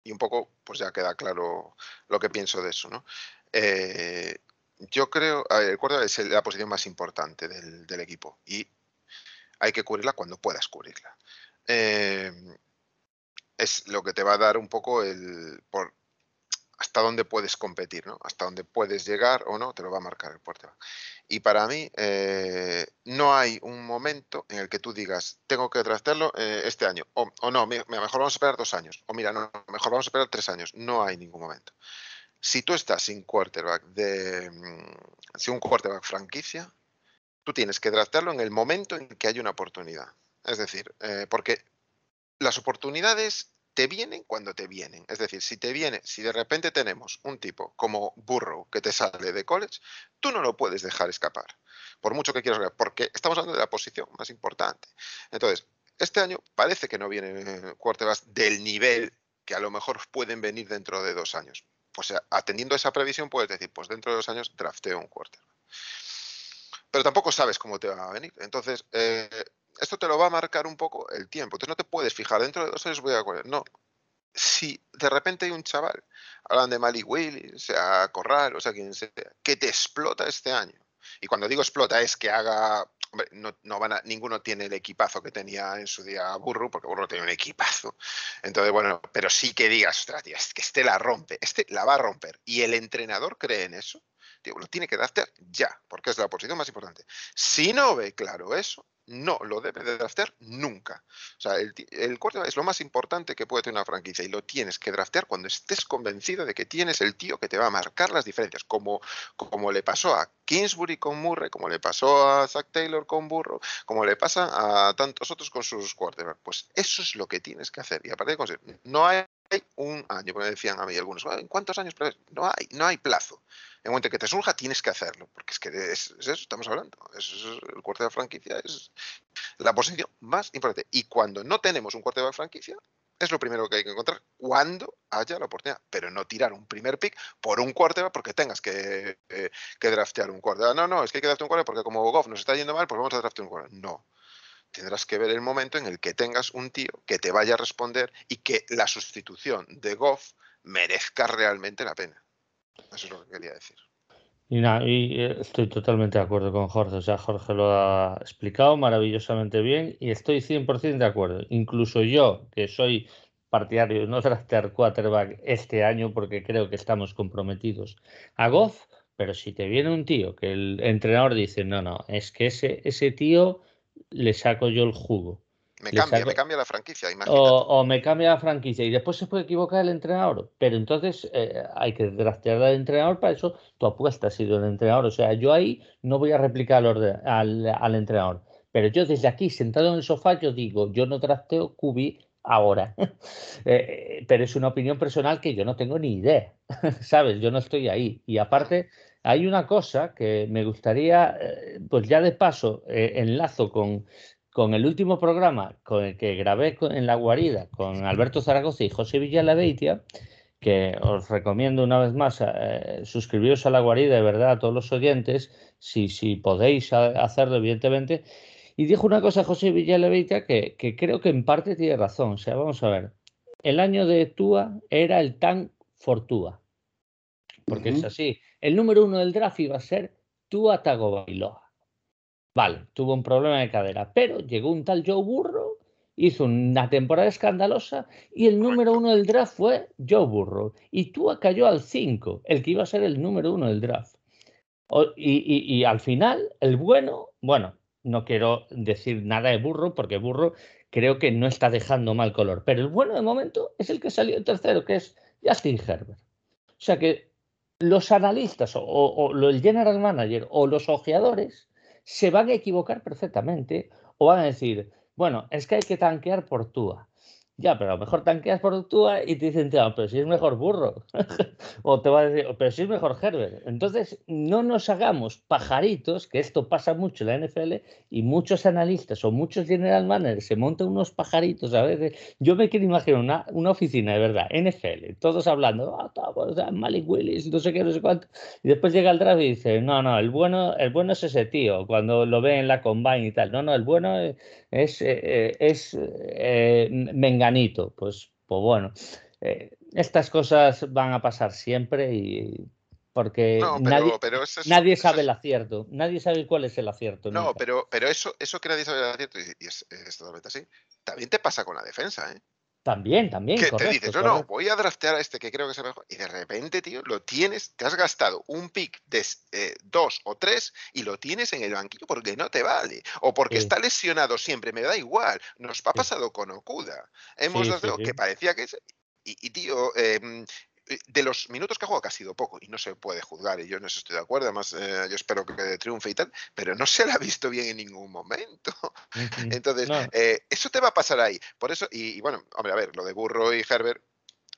y un poco pues ya queda claro lo que pienso de eso. ¿no? Eh, yo creo, el es la posición más importante del, equipo y hay que cubrirla cuando puedas cubrirla. Em, es lo que te va a dar un poco el por hasta dónde puedes competir, ¿no? Hasta dónde puedes llegar o no, te lo va a marcar el quarterback. Y para mí, eh, no hay un momento en el que tú digas, tengo que trastearlo eh, este año, o, o no, mejor vamos a esperar dos años, o mira, no, mejor vamos a esperar tres años. No hay ningún momento si tú estás sin quarterback de mm, sin un quarterback franquicia, tú tienes que draftearlo en el momento en que hay una oportunidad. Es decir, eh, porque las oportunidades te vienen cuando te vienen. Es decir, si te viene, si de repente tenemos un tipo como Burrow que te sale de college, tú no lo puedes dejar escapar. Por mucho que quieras, porque estamos hablando de la posición más importante. Entonces, este año parece que no vienen quarterbacks del nivel que a lo mejor pueden venir dentro de dos años. Pues atendiendo esa previsión, puedes decir, pues dentro de dos años drafteo un quarterback. Pero tampoco sabes cómo te va a venir. Entonces, eh, esto te lo va a marcar un poco el tiempo. Entonces no te puedes fijar, dentro de dos años voy a No. Si de repente hay un chaval, hablan de Malik Willis, sea Corral, o sea quien sea, que te explota este año. Y cuando digo explota es que haga no, no, van a, ninguno tiene el equipazo que tenía en su día Burro, porque Burro tenía un equipazo. Entonces, bueno, pero sí que digas, ostras, tío, es que este la rompe, este la va a romper. Y el entrenador cree en eso, tío, lo tiene que draftear ya, porque es la posición más importante. Si no ve claro eso, no lo debe de draftear nunca. O sea, el, el es lo más importante que puede tener una franquicia y lo tienes que draftear cuando estés convencido de que tienes el tío que te va a marcar las diferencias, como, como le pasó a Kingsbury con Murray, como le pasó a Zach Taylor con Burro, como le pasa a tantos otros con sus quarterbacks. Pues eso es lo que tienes que hacer. Y aparte de conseguir, no hay un año, como decían a mí algunos, ¿en cuántos años? No hay, no hay plazo. En el momento que te surja, tienes que hacerlo, porque es que es, eso estamos hablando. Es, el cuarto de franquicia es la posición más importante. Y cuando no tenemos un cuarto de franquicia, es lo primero que hay que encontrar cuando haya la oportunidad, pero no tirar un primer pick por un quarterback porque tengas que, eh, que draftear un quarterback. No, no, es que hay que draftear un quarterback porque como Goff nos está yendo mal, pues vamos a draftear un quarterback. No. Tendrás que ver el momento en el que tengas un tío que te vaya a responder y que la sustitución de Goff merezca realmente la pena. Eso es lo que quería decir. Y, nada, eh, estoy totalmente de acuerdo con Jorge. O sea, Jorge lo ha explicado maravillosamente bien y estoy 100% de acuerdo. Incluso yo, que soy partidario de no draftear quarterback este año porque creo que estamos comprometidos a Goff, pero si te viene un tío que el entrenador dice, no, no, es que ese, ese tío le saco yo el jugo me cambia, me cambia la franquicia, O, me cambia la franquicia y después se puede equivocar el entrenador. Pero entonces eh, hay que draftear al entrenador, para eso tu apuesta ha sido el entrenador. O sea, yo ahí no voy a replicar al, al, entrenador. Pero yo desde aquí, sentado en el sofá, yo digo, yo no drafteo QB ahora. *laughs* Eh, pero es una opinión personal que yo no tengo ni idea. *laughs* ¿Sabes? Yo no estoy ahí. Y aparte, hay una cosa que me gustaría, eh, pues ya de paso, enlazo con con el último programa con el que grabé en La Guarida con Alberto Zaragoza y José Villalabeitia, que os recomiendo una vez más eh, suscribiros a La Guarida, de verdad, a todos los oyentes, si, si podéis hacerlo, evidentemente. Y dijo una cosa José Villalabeitia que, que creo que en parte tiene razón. O sea, vamos a ver. El año de Tua era el tan Fortúa. Porque es así. El número uno del draft iba a ser Tua Tagovailoa. Vale, tuvo un problema de cadera, pero llegó un tal Joe Burrow, hizo una temporada escandalosa y el número uno del draft fue Joe Burrow. Y Tua cayó al 5, el que iba a ser el número uno del draft. y, al final, el bueno, bueno, no quiero decir nada de Burrow porque Burrow creo que no está dejando mal color, pero el bueno de momento es el que salió en tercero, que es Justin Herbert. O sea que los analistas o, el general manager o los ojeadores se van a equivocar perfectamente o van a decir, bueno, es que hay que tanquear por Tua. Ya, pero a lo mejor tanqueas por Tua y te dicen, pero si es mejor burro. *laughs* o te va a decir, pero si es mejor Herbert. Entonces, no nos hagamos pajaritos, que esto pasa mucho en la NFL, y muchos analistas o muchos general managers se montan unos pajaritos a veces. Yo me quiero imaginar una, una oficina de verdad, NFL, todos hablando, ah, Malik Willis, no sé qué, no sé cuánto. Y después llega el draft y dice, no, no, el bueno, el bueno es ese tío, cuando lo ve en la combine y tal. No, no, el bueno es, es, eh, es eh, menganito. Pues, pues bueno, eh, estas cosas van a pasar siempre y porque nadie, nadie sabe el acierto, nadie sabe cuál es el acierto. No, pero, pero eso, eso que nadie sabe el acierto, y es, es, totalmente así, también te pasa con la defensa, ¿eh? También, también. Que te dices, no, no, voy a draftear a este que creo que es mejor. Y de repente, tío, lo tienes, te has gastado un pick de eh, dos o tres y lo tienes en el banquillo porque no te vale. O porque está lesionado siempre, me da igual. Nos ha pasado con Okuda. Hemos dado que parecía que es. Y, tío, eh, de los minutos que ha jugado, que ha sido poco, y no se puede juzgar, y yo no estoy de acuerdo, además yo espero que triunfe y tal, pero no se la ha visto bien en ningún momento. *laughs* Entonces, eso te va a pasar ahí. Por eso, y, y, bueno, hombre, a ver, lo de Burro y Herbert,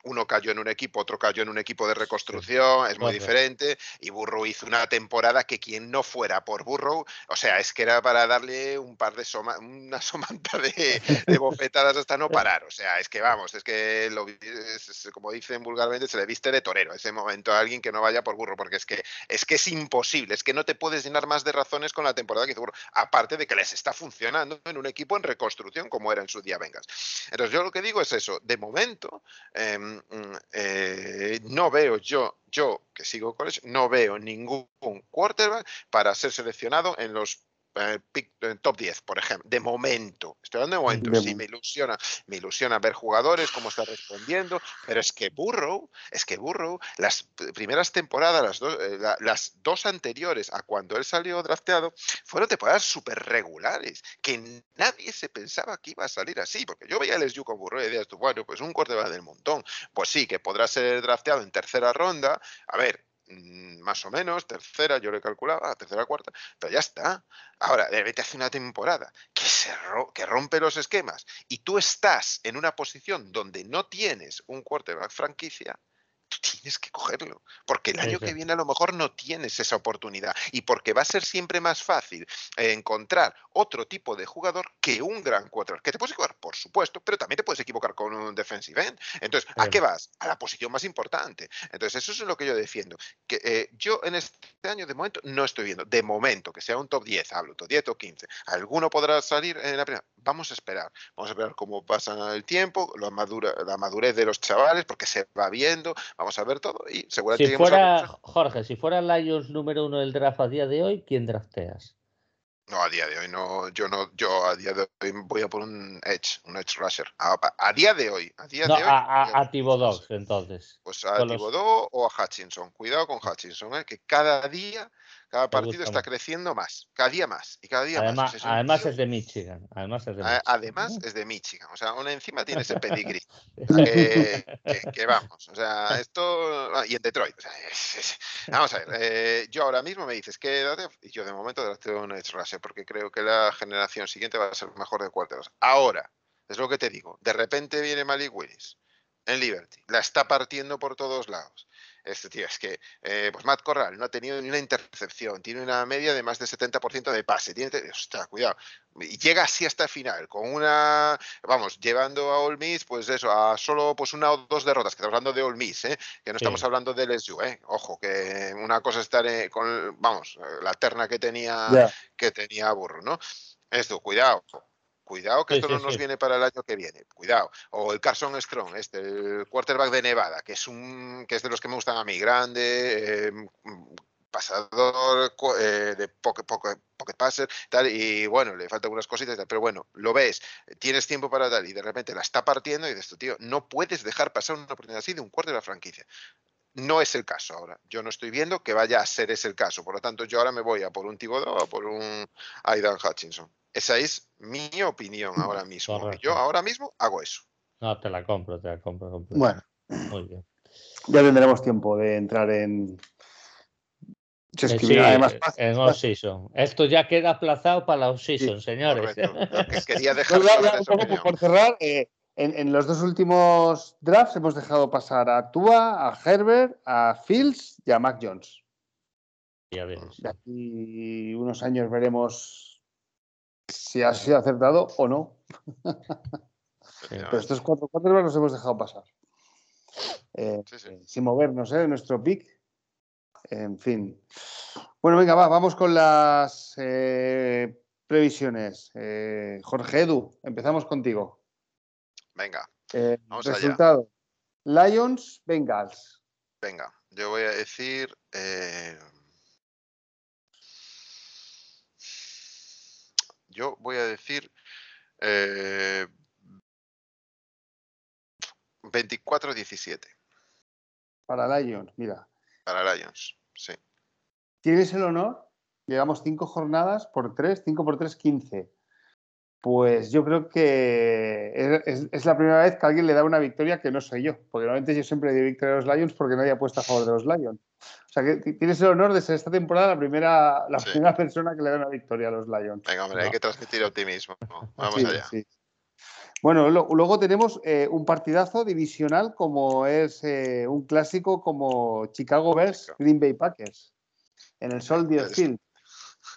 uno cayó en un equipo, otro cayó en un equipo de reconstrucción, es muy diferente. Y Burrow hizo una temporada que quien no fuera por Burrow, o sea, es que era para darle un par de una *laughs* somanta de, bofetadas hasta no *laughs* parar. O sea, es que vamos, es que lo, como dicen vulgarmente, se le viste de torero ese momento a alguien que no vaya por Burrow, porque es que es que es imposible, es que no te puedes llenar más de razones con la temporada que hizo Burrow, aparte de que les está funcionando en un equipo en reconstrucción como era en su día Vengas. Entonces yo lo que digo es eso, de momento. Em, eh, no veo yo, yo que sigo eso, no veo ningún quarterback para ser seleccionado en los eh, top 10, por ejemplo, de momento. Estoy hablando de momento. sí, me ilusiona, me ilusiona ver jugadores, cómo está respondiendo, pero es que Burrow, es que Burrow, las primeras temporadas, las, dos, eh, las dos anteriores a cuando él salió drafteado, fueron temporadas súper regulares, que nadie se pensaba que iba a salir así, porque yo veía el SU con Burrow y decía, bueno, pues un corte va del montón. Pues sí, que podrá ser drafteado en tercera ronda. A ver, Mm, más o menos, tercera, yo le calculaba, tercera, cuarta, pero ya está. Ahora, de repente hace una temporada que, se que rompe los esquemas y tú estás en una posición donde no tienes un quarterback franquicia, tienes que cogerlo, porque el año que viene a lo mejor no tienes esa oportunidad y porque va a ser siempre más fácil encontrar otro tipo de jugador que un gran quarterback. Que te puedes equivocar, por supuesto, pero también te puedes equivocar con un defensive end. Entonces, ¿a qué vas? A la posición más importante. Entonces, eso es lo que yo defiendo. Que eh, yo en este año, de momento, no estoy viendo, de momento, que sea un top 10, hablo, top 10 o 15. Alguno podrá salir en la primera. Vamos a esperar. Vamos a esperar cómo pasa el tiempo, la, madura, la madurez de los chavales, porque se va viendo, vamos a ver todo y seguramente... Si fuera, Jorge, si fuera Lions número uno del draft a día de hoy, ¿quién drafteas? No, a día de hoy no, yo no, yo a día de hoy voy a por un Edge, un Edge Rusher. A, día de hoy, a día de hoy. A, a, entonces. Pues a Thibodeau o a Hutchinson. Cuidado con Hutchinson, ¿eh? que cada día cada partido está creciendo más, cada día más y cada día además, más. además es de Michigan. Además es de Michigan. Además es de Michigan. O sea, una encima tiene ese pedigrí. *laughs* que, vamos. O sea, esto. Ah, y en Detroit. *laughs* vamos a ver. Eh, yo ahora mismo me dices que y yo de momento tengo un Edge Rusher porque creo que la generación siguiente va a ser mejor de cuarteros. Ahora, es lo que te digo. De repente viene Malik Willis en Liberty. La está partiendo por todos lados este tío, es que eh, pues Matt Corral no ha tenido ni una intercepción, tiene una media de más de 70% de pase, tiene, ostras, cuidado, y llega así hasta el final, con una, vamos, llevando a All Miss, pues eso, a solo pues una o dos derrotas, que estamos hablando de All Miss, ¿eh? que no estamos hablando de LSU, ¿eh? ojo, que una cosa es estar eh, con, vamos, la terna que tenía, que tenía Burro, ¿no? Esto, cuidado, Cuidado que esto no nos viene para el año que viene. Cuidado. O el Carson Strong, este, el quarterback de Nevada, que es un que es de los que me gustan a mí, grande, em, pasador eh, de pocket, pocket, passer, tal, y bueno, le faltan algunas cositas, tal, pero bueno, lo ves, tienes tiempo para tal, y de repente la está partiendo y dices, tío, no puedes dejar pasar una oportunidad así de un cuarto de la franquicia. No es el caso ahora. Yo no estoy viendo que vaya a ser ese el caso. Por lo tanto, yo ahora me voy a por un Thibodeau o por un Aidan Hutchinson. Esa es mi opinión ahora mismo. Yo ahora mismo hago eso. No, te la compro, te la compro. Bueno, muy bien. Ya tendremos tiempo de entrar en. Sí, además, en off-season. Esto ya queda aplazado para la off-season, señores. *laughs* quería dejar por cerrar, eh, en, los dos últimos drafts hemos dejado pasar a Tua, a Herbert, a Fields y a Mac Jones. Ya De aquí unos años veremos si ha sido acertado o no. Pero estos cuatro cuatro los hemos dejado pasar. Eh, sin movernos, ¿eh? Nuestro pick. En fin. Bueno, venga, va, vamos con las eh, previsiones. Eh, Jorge Edu, empezamos contigo. Venga. Vamos resultado. Lions, Bengals. Venga, yo voy a decir Yo voy a decir 24-17. Eh, Para Lions, mira. Para Lions, sí. ¿Tienes el honor? Llegamos cinco jornadas por tres, cinco por tres, quince. Pues yo creo que es, la primera vez que alguien le da una victoria que no soy yo, porque normalmente yo siempre doy victoria a los Lions porque nadie apuesta a favor de los Lions. O sea que tienes el honor de ser esta temporada la primera, la primera persona que le da una victoria a los Lions. Venga, hombre, hay que transmitir optimismo. Vamos allá. Bueno, luego tenemos eh, un partidazo divisional como es eh, un clásico como Chicago Bears, Green Bay Packers, en el Soldier Field.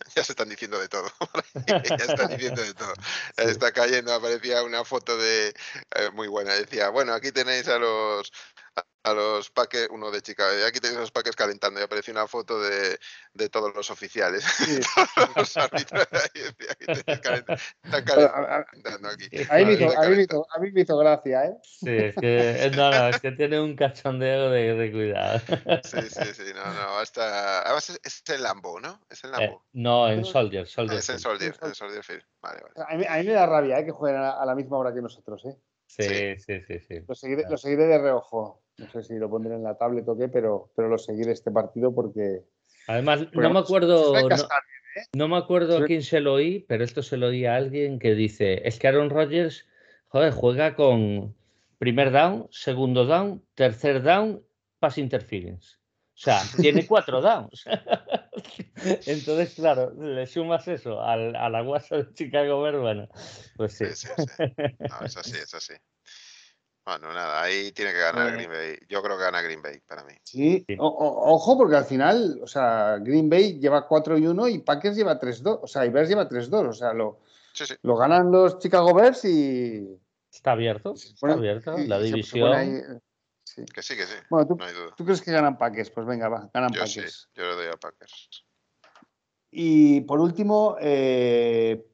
*laughs* ya se están diciendo de todo. *laughs* ya están diciendo de todo. *laughs* Está cayendo, aparecía una foto de eh, muy buena. Decía, bueno, aquí tenéis a los a los paques, uno de Chicago, aquí tenéis los paques calentando y apareció una foto de, de todos los oficiales. Sí. *laughs* los árbitros están calentando aquí. A mí, me hizo, gracia, ¿eh? Sí, es que, no, es que tiene un cachondeo de, de, cuidado. Sí, sí, sí, no, no, hasta... Además es, es el Lambo, ¿no? Es el Lambo. Eh, no, en Soldier, Soldier. es en Soldier, en Soldier Field. Vale, vale. A mí, a mí me da rabia ¿eh? que jueguen a, a la misma hora que nosotros, ¿eh? Sí, sí, sí, sí. Lo, seguiré, lo, seguiré, de reojo. No sé si lo pondré en la tablet o qué, pero, pero lo seguiré este partido porque. Además, no me acuerdo. No, no, me acuerdo a quién se lo oí, pero esto se lo oí a alguien que dice: es que Aaron Rodgers, joder, juega con primer down, segundo down, tercer down, pass interference. O sea, tiene *laughs* cuatro downs. *laughs* *laughs* Entonces, claro, le sumas eso al, a la guasa de Chicago Bears, bueno, pues sí. sí, sí, sí. No, es así, es así. Bueno, nada, ahí tiene que ganar Green Bay. Yo creo que gana Green Bay para mí. Sí, ojo, porque al final, o sea, Green Bay lleva 4 y 1 y Packers lleva 3-2. O sea, y Bears lleva 3-2. O sea, lo, lo ganan los Chicago Bears y. Está abierto, está abierto. La división. Que sí, que sí. Bueno, ¿tú, ¿tú crees que ganan Packers? Pues venga, va, ganan yo Packers. yo le doy a Packers. Y por último, eh,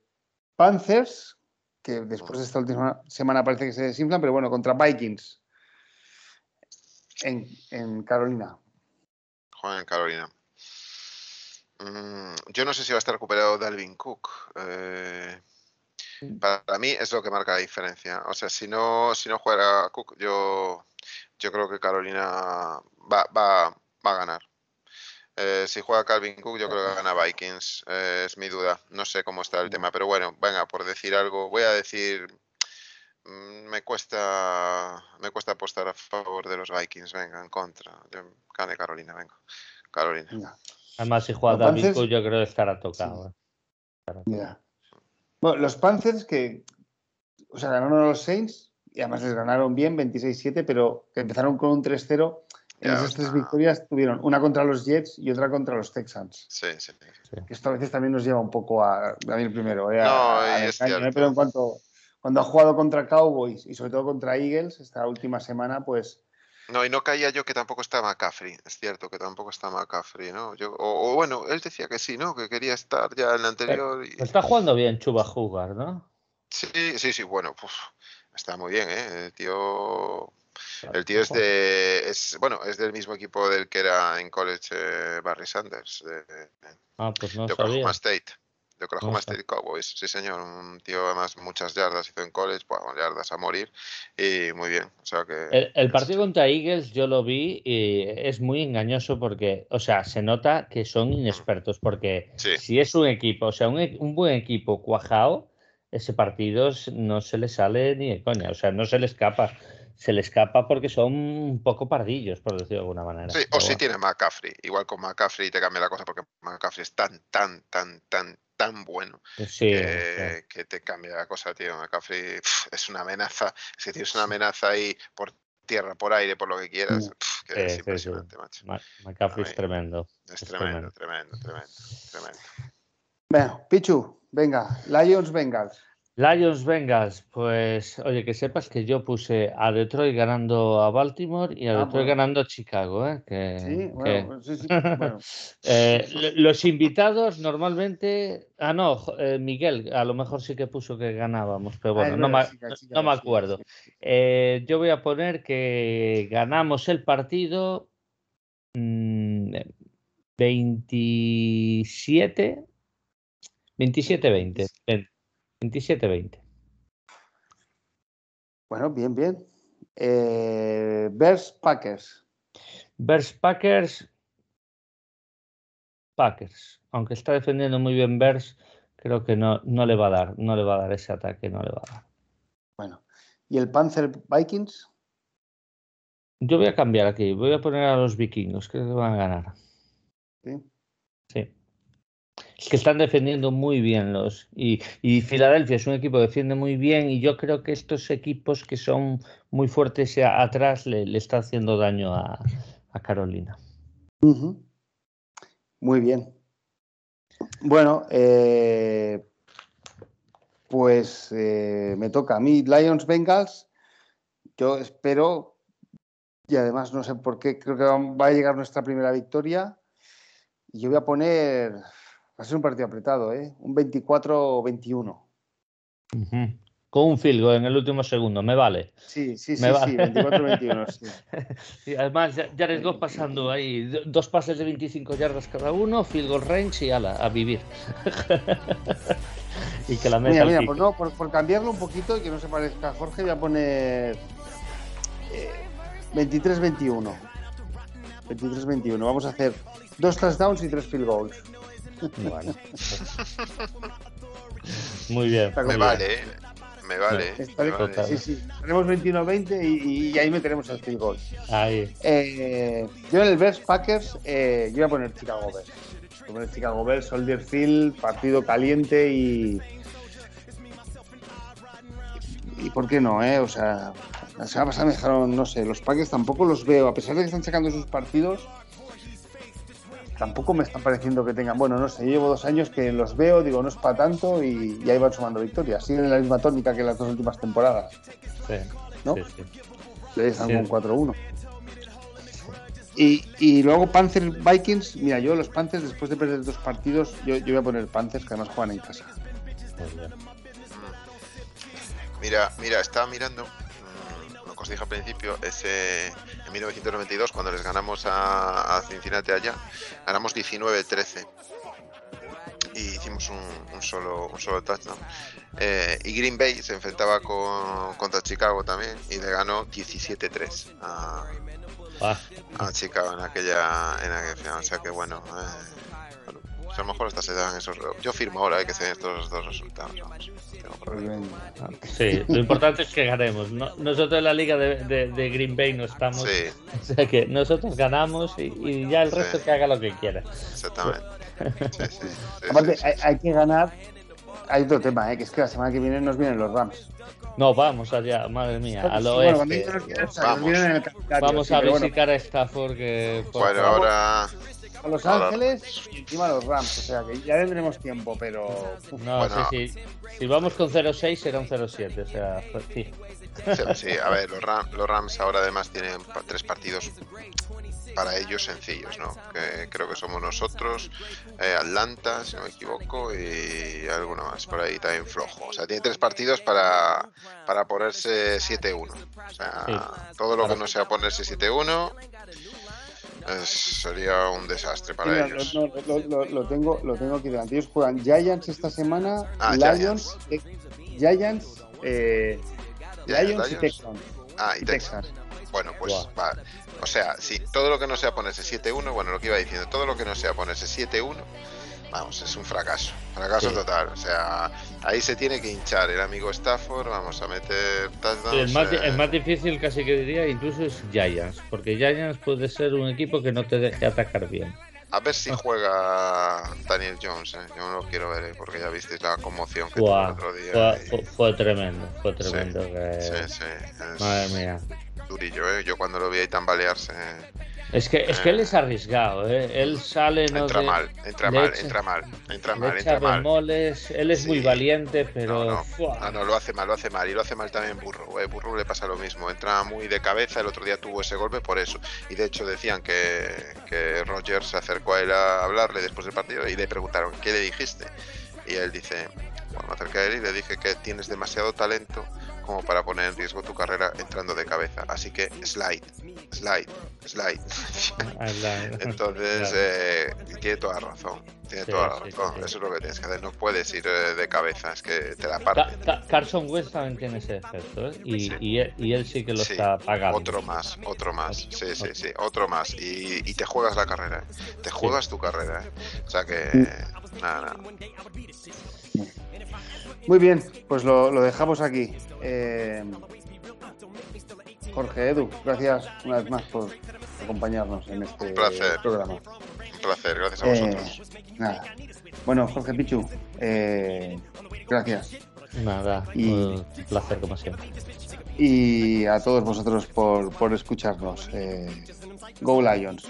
Panthers, que después de esta última semana parece que se desinflan, pero bueno, contra Vikings en, en Carolina. Juan en Carolina. Mm, yo no sé si va a estar recuperado Dalvin Cook. Eh, para mí es lo que marca la diferencia. O sea, si no, si no juega Cook, yo yo creo que Carolina va, va, va a ganar. Eh, si juega Calvin Cook, yo creo que gana Vikings. Eh, es mi duda. No sé cómo está el tema, pero bueno, venga, por decir algo, voy a decir. Mm, me cuesta, me cuesta apostar a favor de los Vikings. Venga, en contra. gane Carolina, venga. Carolina. Además, si juega Calvin Cook, yo creo que estará tocado. Eh. Bueno, los Panthers que, o sea, ganaron a los Saints, y además les ganaron bien, 26-7, pero que empezaron con un 3-0. En esas tres victorias tuvieron una contra los Jets y otra contra los Texans. Sí, sí, sí. Que esto a veces también nos lleva un poco a, a mí el primero, ¿eh? no, es ¿eh? pero en cuanto cuando ha jugado contra Cowboys y sobre todo contra Eagles esta última semana, pues no, y no caía yo que tampoco está McCaffrey, es cierto que tampoco está McCaffrey, ¿no? Yo, o, bueno, él decía que sí, ¿no? Que quería estar ya en el anterior. Y... Está jugando bien Chuba Jugar, ¿no? Sí, sí, sí, bueno, pues Está muy bien, ¿eh? El tío, el tío es de, es, bueno, es del mismo equipo del que era en college eh, Barry Sanders, de, ah, pues no Oklahoma State. De Oklahoma State Cowboys, sí señor, un tío además muchas yardas hizo en college, bueno, yardas a morir y muy bien. O sea que, el, partido contra Eagles yo lo vi y es muy engañoso porque, o sea, se nota que son inexpertos porque si es un equipo, o sea, un, un buen equipo cuajado, ese partido no se le sale ni de coña, o sea, no se le escapa. Se le escapa porque son un poco pardillos, por decirlo de alguna manera. Sí, o si tiene McCaffrey. Igual con McCaffrey te cambia la cosa porque McCaffrey es tan, tan, tan, tan, tan bueno que, te cambia la cosa, tío. McCaffrey es una amenaza. Si tienes una amenaza ahí por tierra, por aire, por lo que quieras, mm. es impresionante, macho. McCaffrey es tremendo. Es, tremendo, tremendo, tremendo, tremendo. Bueno, Pichu, Venga, Lions Bengals. Lions Bengals, pues oye, que sepas que yo puse a Detroit ganando a Baltimore y a ah, Detroit ganando a Chicago. ¿eh? sí, bueno, sí, sí, *laughs* eh, los invitados normalmente. Ah, no, eh, Miguel, a lo mejor sí que puso que ganábamos, pero bueno, no, me, no, me acuerdo. Eh, yo voy a poner que ganamos el partido 27 mm, 27-20. 27-20. Bueno, bien, bien. Eh, Bears Packers. Bears Packers. Packers. Aunque está defendiendo muy bien Bears, creo que no, no le va a dar, no le va a dar ese ataque, no le va a dar. Bueno, ¿y el Panzer Vikings? Yo voy a cambiar aquí, voy a poner a los vikingos, creo que van a ganar. Sí. Sí. Que están defendiendo muy bien los. Y, y, Filadelfia es un equipo que defiende muy bien. Y yo creo que estos equipos que son muy fuertes atrás le, le está haciendo daño a, a Carolina. Muy bien. Bueno, eh, pues eh, me toca a mí Lions Bengals. Yo espero, y además no sé por qué, creo que va a llegar nuestra primera victoria. Y yo voy a poner, va a ser un partido apretado, ¿eh? un 24-21. Uh -huh. Con un field goal en el último segundo, me vale. Sí, sí, sí, Me vale. sí *laughs* 24-21. Sí. Y además, ya- Jared Goff pasando ahí, do- dos pases de 25 yardas cada uno, field goal range y ala, a vivir. *laughs* y que la meta Mira, mira, por, no, por, por cambiarlo un poquito y que no se parezca a Jorge, voy a poner eh, 23-21. 23-21. Vamos a hacer dos touchdowns y tres field goals. Bueno. *laughs* Muy bien. Me bien. vale, ¿eh? me vale. Me. Sí, sí. Tenemos 21-20 y, y ahí meteremos el field goal. Ahí. Eh, yo en el Bears Packers, eh, yo voy a poner Chicago Bears. Voy a poner Chicago Bears, Soldier Field, partido caliente y. Y por qué no, ¿eh? O sea, la semana pasada me dejaron, no sé, los Packers tampoco los veo, a pesar de que están sacando sus partidos, tampoco me están pareciendo que tengan. Bueno, no sé, yo llevo dos años que los veo, digo, no es para tanto y, y ahí van sumando victorias. Siguen en la misma tónica que las dos últimas temporadas. Sí. ¿No? Sí, sí. Le están Sí. con 4-1. Y, y luego Panthers Vikings, mira, yo los Panthers después de perder dos partidos, yo, yo voy a poner Panthers que además juegan en casa. Bien. Mira, mira, estaba mirando que os dije al principio, ese en 1992 cuando les ganamos a, a Cincinnati allá, ganamos 19-13 y hicimos un, un solo un solo touchdown. Eh, y Green Bay se enfrentaba con, contra Chicago también y le ganó 17-3 a, Ah, a Chicago en aquella en aquella final. O sea que bueno, eh, a lo mejor hasta se dan esos. Yo firmo ahora eh, que se den estos dos resultados. Vamos, tengo problema. sí, lo importante es que ganemos. No- nosotros en la liga de, de- de Green Bay no estamos. Sí, *laughs* O sea que nosotros ganamos y, y ya el resto Sí. que haga lo que quiera. exactamente. Sí, sí, sí, Aparte, sí, sí. hay, hay que ganar. Hay otro tema, ¿eh? que es que la semana que viene nos vienen los Rams. No, vamos allá, madre mía, al bueno, oeste. Vamos. Vamos sí, a visitar a Stafford que por Bueno, favor, ahora. A Los Ángeles y encima los Rams. O sea que ya tendremos tiempo, pero. uf, No, Bueno. sí, sí. Si vamos con 0-6 será un 0-7, o sea, pues, sí. Sí, a ver, *laughs* los, Ram- los Rams ahora además tienen tres partidos para ellos sencillos, ¿no? Que creo que somos nosotros, eh, Atlanta, si no me equivoco, y alguno más por ahí también flojo. O sea, tiene tres partidos para, para ponerse 7-1. O sea, Sí. todo lo que no sea ponerse 7-1 es- sería un desastre para mira, ellos. lo, lo- lo- lo tengo, lo tengo aquí delante. Ellos juegan Giants esta semana, Ah, Lions, eh, Giants, eh, Giants, Lions y. Texans. Ah, y y Texas. Texans. Bueno, pues Guau. va. O sea, sí, todo lo que no sea ponerse 7-1, bueno, lo que iba diciendo, todo lo que no sea ponerse 7-1, vamos, es un fracaso. Fracaso Sí. total. O sea, ahí se tiene que hinchar el amigo Stafford, vamos a meter touchdowns. El más, eh, el más difícil casi que diría incluso es Giants, porque Giants puede ser un equipo que no te deje atacar bien. A ver si juega Daniel Jones, eh. yo no lo quiero ver, eh, porque ya visteis la conmoción que tuvo el otro día. fue, y- fue- tremendo, fue tremendo. que- Sí, sí, es Madre mía. durillo, ¿eh? Yo cuando lo vi ahí tambalearse, Es que, es que él es arriesgado, ¿eh? Él sale, no entra de- mal, entra mal, echa- entra mal, entra mal, entra mal. bemoles, él es muy valiente, pero... No, no. ¡fua! No, no, lo hace mal, lo hace mal. Y lo hace mal también Burro. Eh, Burro le pasa lo mismo. Entra muy de cabeza. El otro día tuvo ese golpe por eso. Y de hecho decían que, que Roger se acercó a él a hablarle después del partido y le preguntaron, ¿qué le dijiste? Y él dice, bueno, me acerqué a él y le dije que tienes demasiado talento como para poner en riesgo tu carrera entrando de cabeza. Así que slide, slide, slide. *laughs* Entonces, *laughs* eh, tiene toda la razón. Tiene toda la razón. Eso es lo que tienes que hacer. No puedes ir eh, de cabeza, es que te la parte. Carson West también tiene ese efecto, ¿eh? y, y, él, sí que lo está pagando. Otro más, otro más. Sí, sí, sí, otro más. Y, y te juegas la carrera. Te juegas tu carrera. O sea que. Nada, nada. Muy bien, pues lo, lo dejamos aquí. Eh, Jorge, Edu, gracias una vez más por acompañarnos en este programa. Un placer, gracias a vosotros. Eh, nada. Bueno, Jorge Pichu, eh, gracias. Nada, y, un placer como siempre. Y a todos vosotros por, por escucharnos. Eh, go Lions.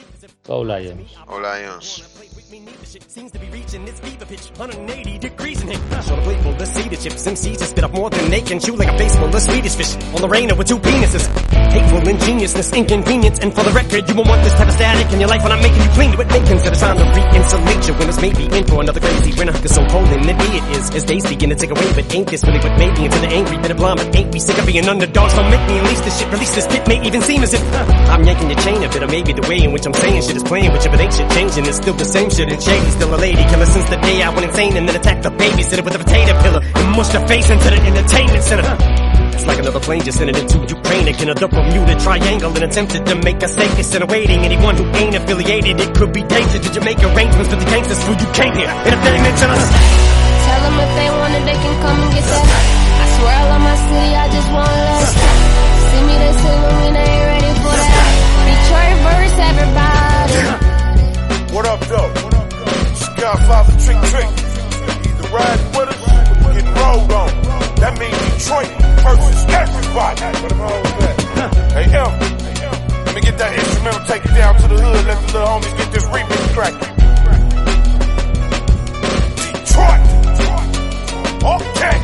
Go Lions. Go Lions. Seems to be reaching its fever pitch, 180 degrees in here. Show the playful, the cedar chips, MCs to spit up more than they can chew like a baseball, the Swedish fish. On the rainer with two penises. Hateful ingeniousness, inconvenience, and for the record, you won't want this type of static in your life when I'm making you clean to it. Make consider trying to re-insulate you when it's maybe in for another crazy winter. Cause so cold and nippy it is, as days begin to take away, but ain't this really what made me into the angry bit of? But ain't we sick of being underdogs? Don't make me unleash this shit, release this pit, may even seem as if uh, I'm yanking your chain a bit, or maybe the way in which I'm saying shit is playing with you, but ain't shit changing, it's still the same shit, and shady, still a lady killer since the day I went insane and then attacked the babysitter with a potato pillar and mushed her face into the entertainment center. It's like another plane just sent it into Ukraine again, a Bermuda triangle and attempted to make a stake instead of. Anyone who ain't affiliated, it could be dangerous. Did you make arrangements with the gangsters who you came here? And if they mention us, tell them if they want it, they can come and get that. I swear I love my city, I just want less. See me, they say when we ain't ready for that. Detroit verse, everybody. What up, though? Skyfire for Trick Trick. Either ride with us or get rolled on. That means Detroit versus everybody. Hey, M. Let me get that instrumental, take it down to the hood, let the little homies get this remix cracking. Detroit! Okay!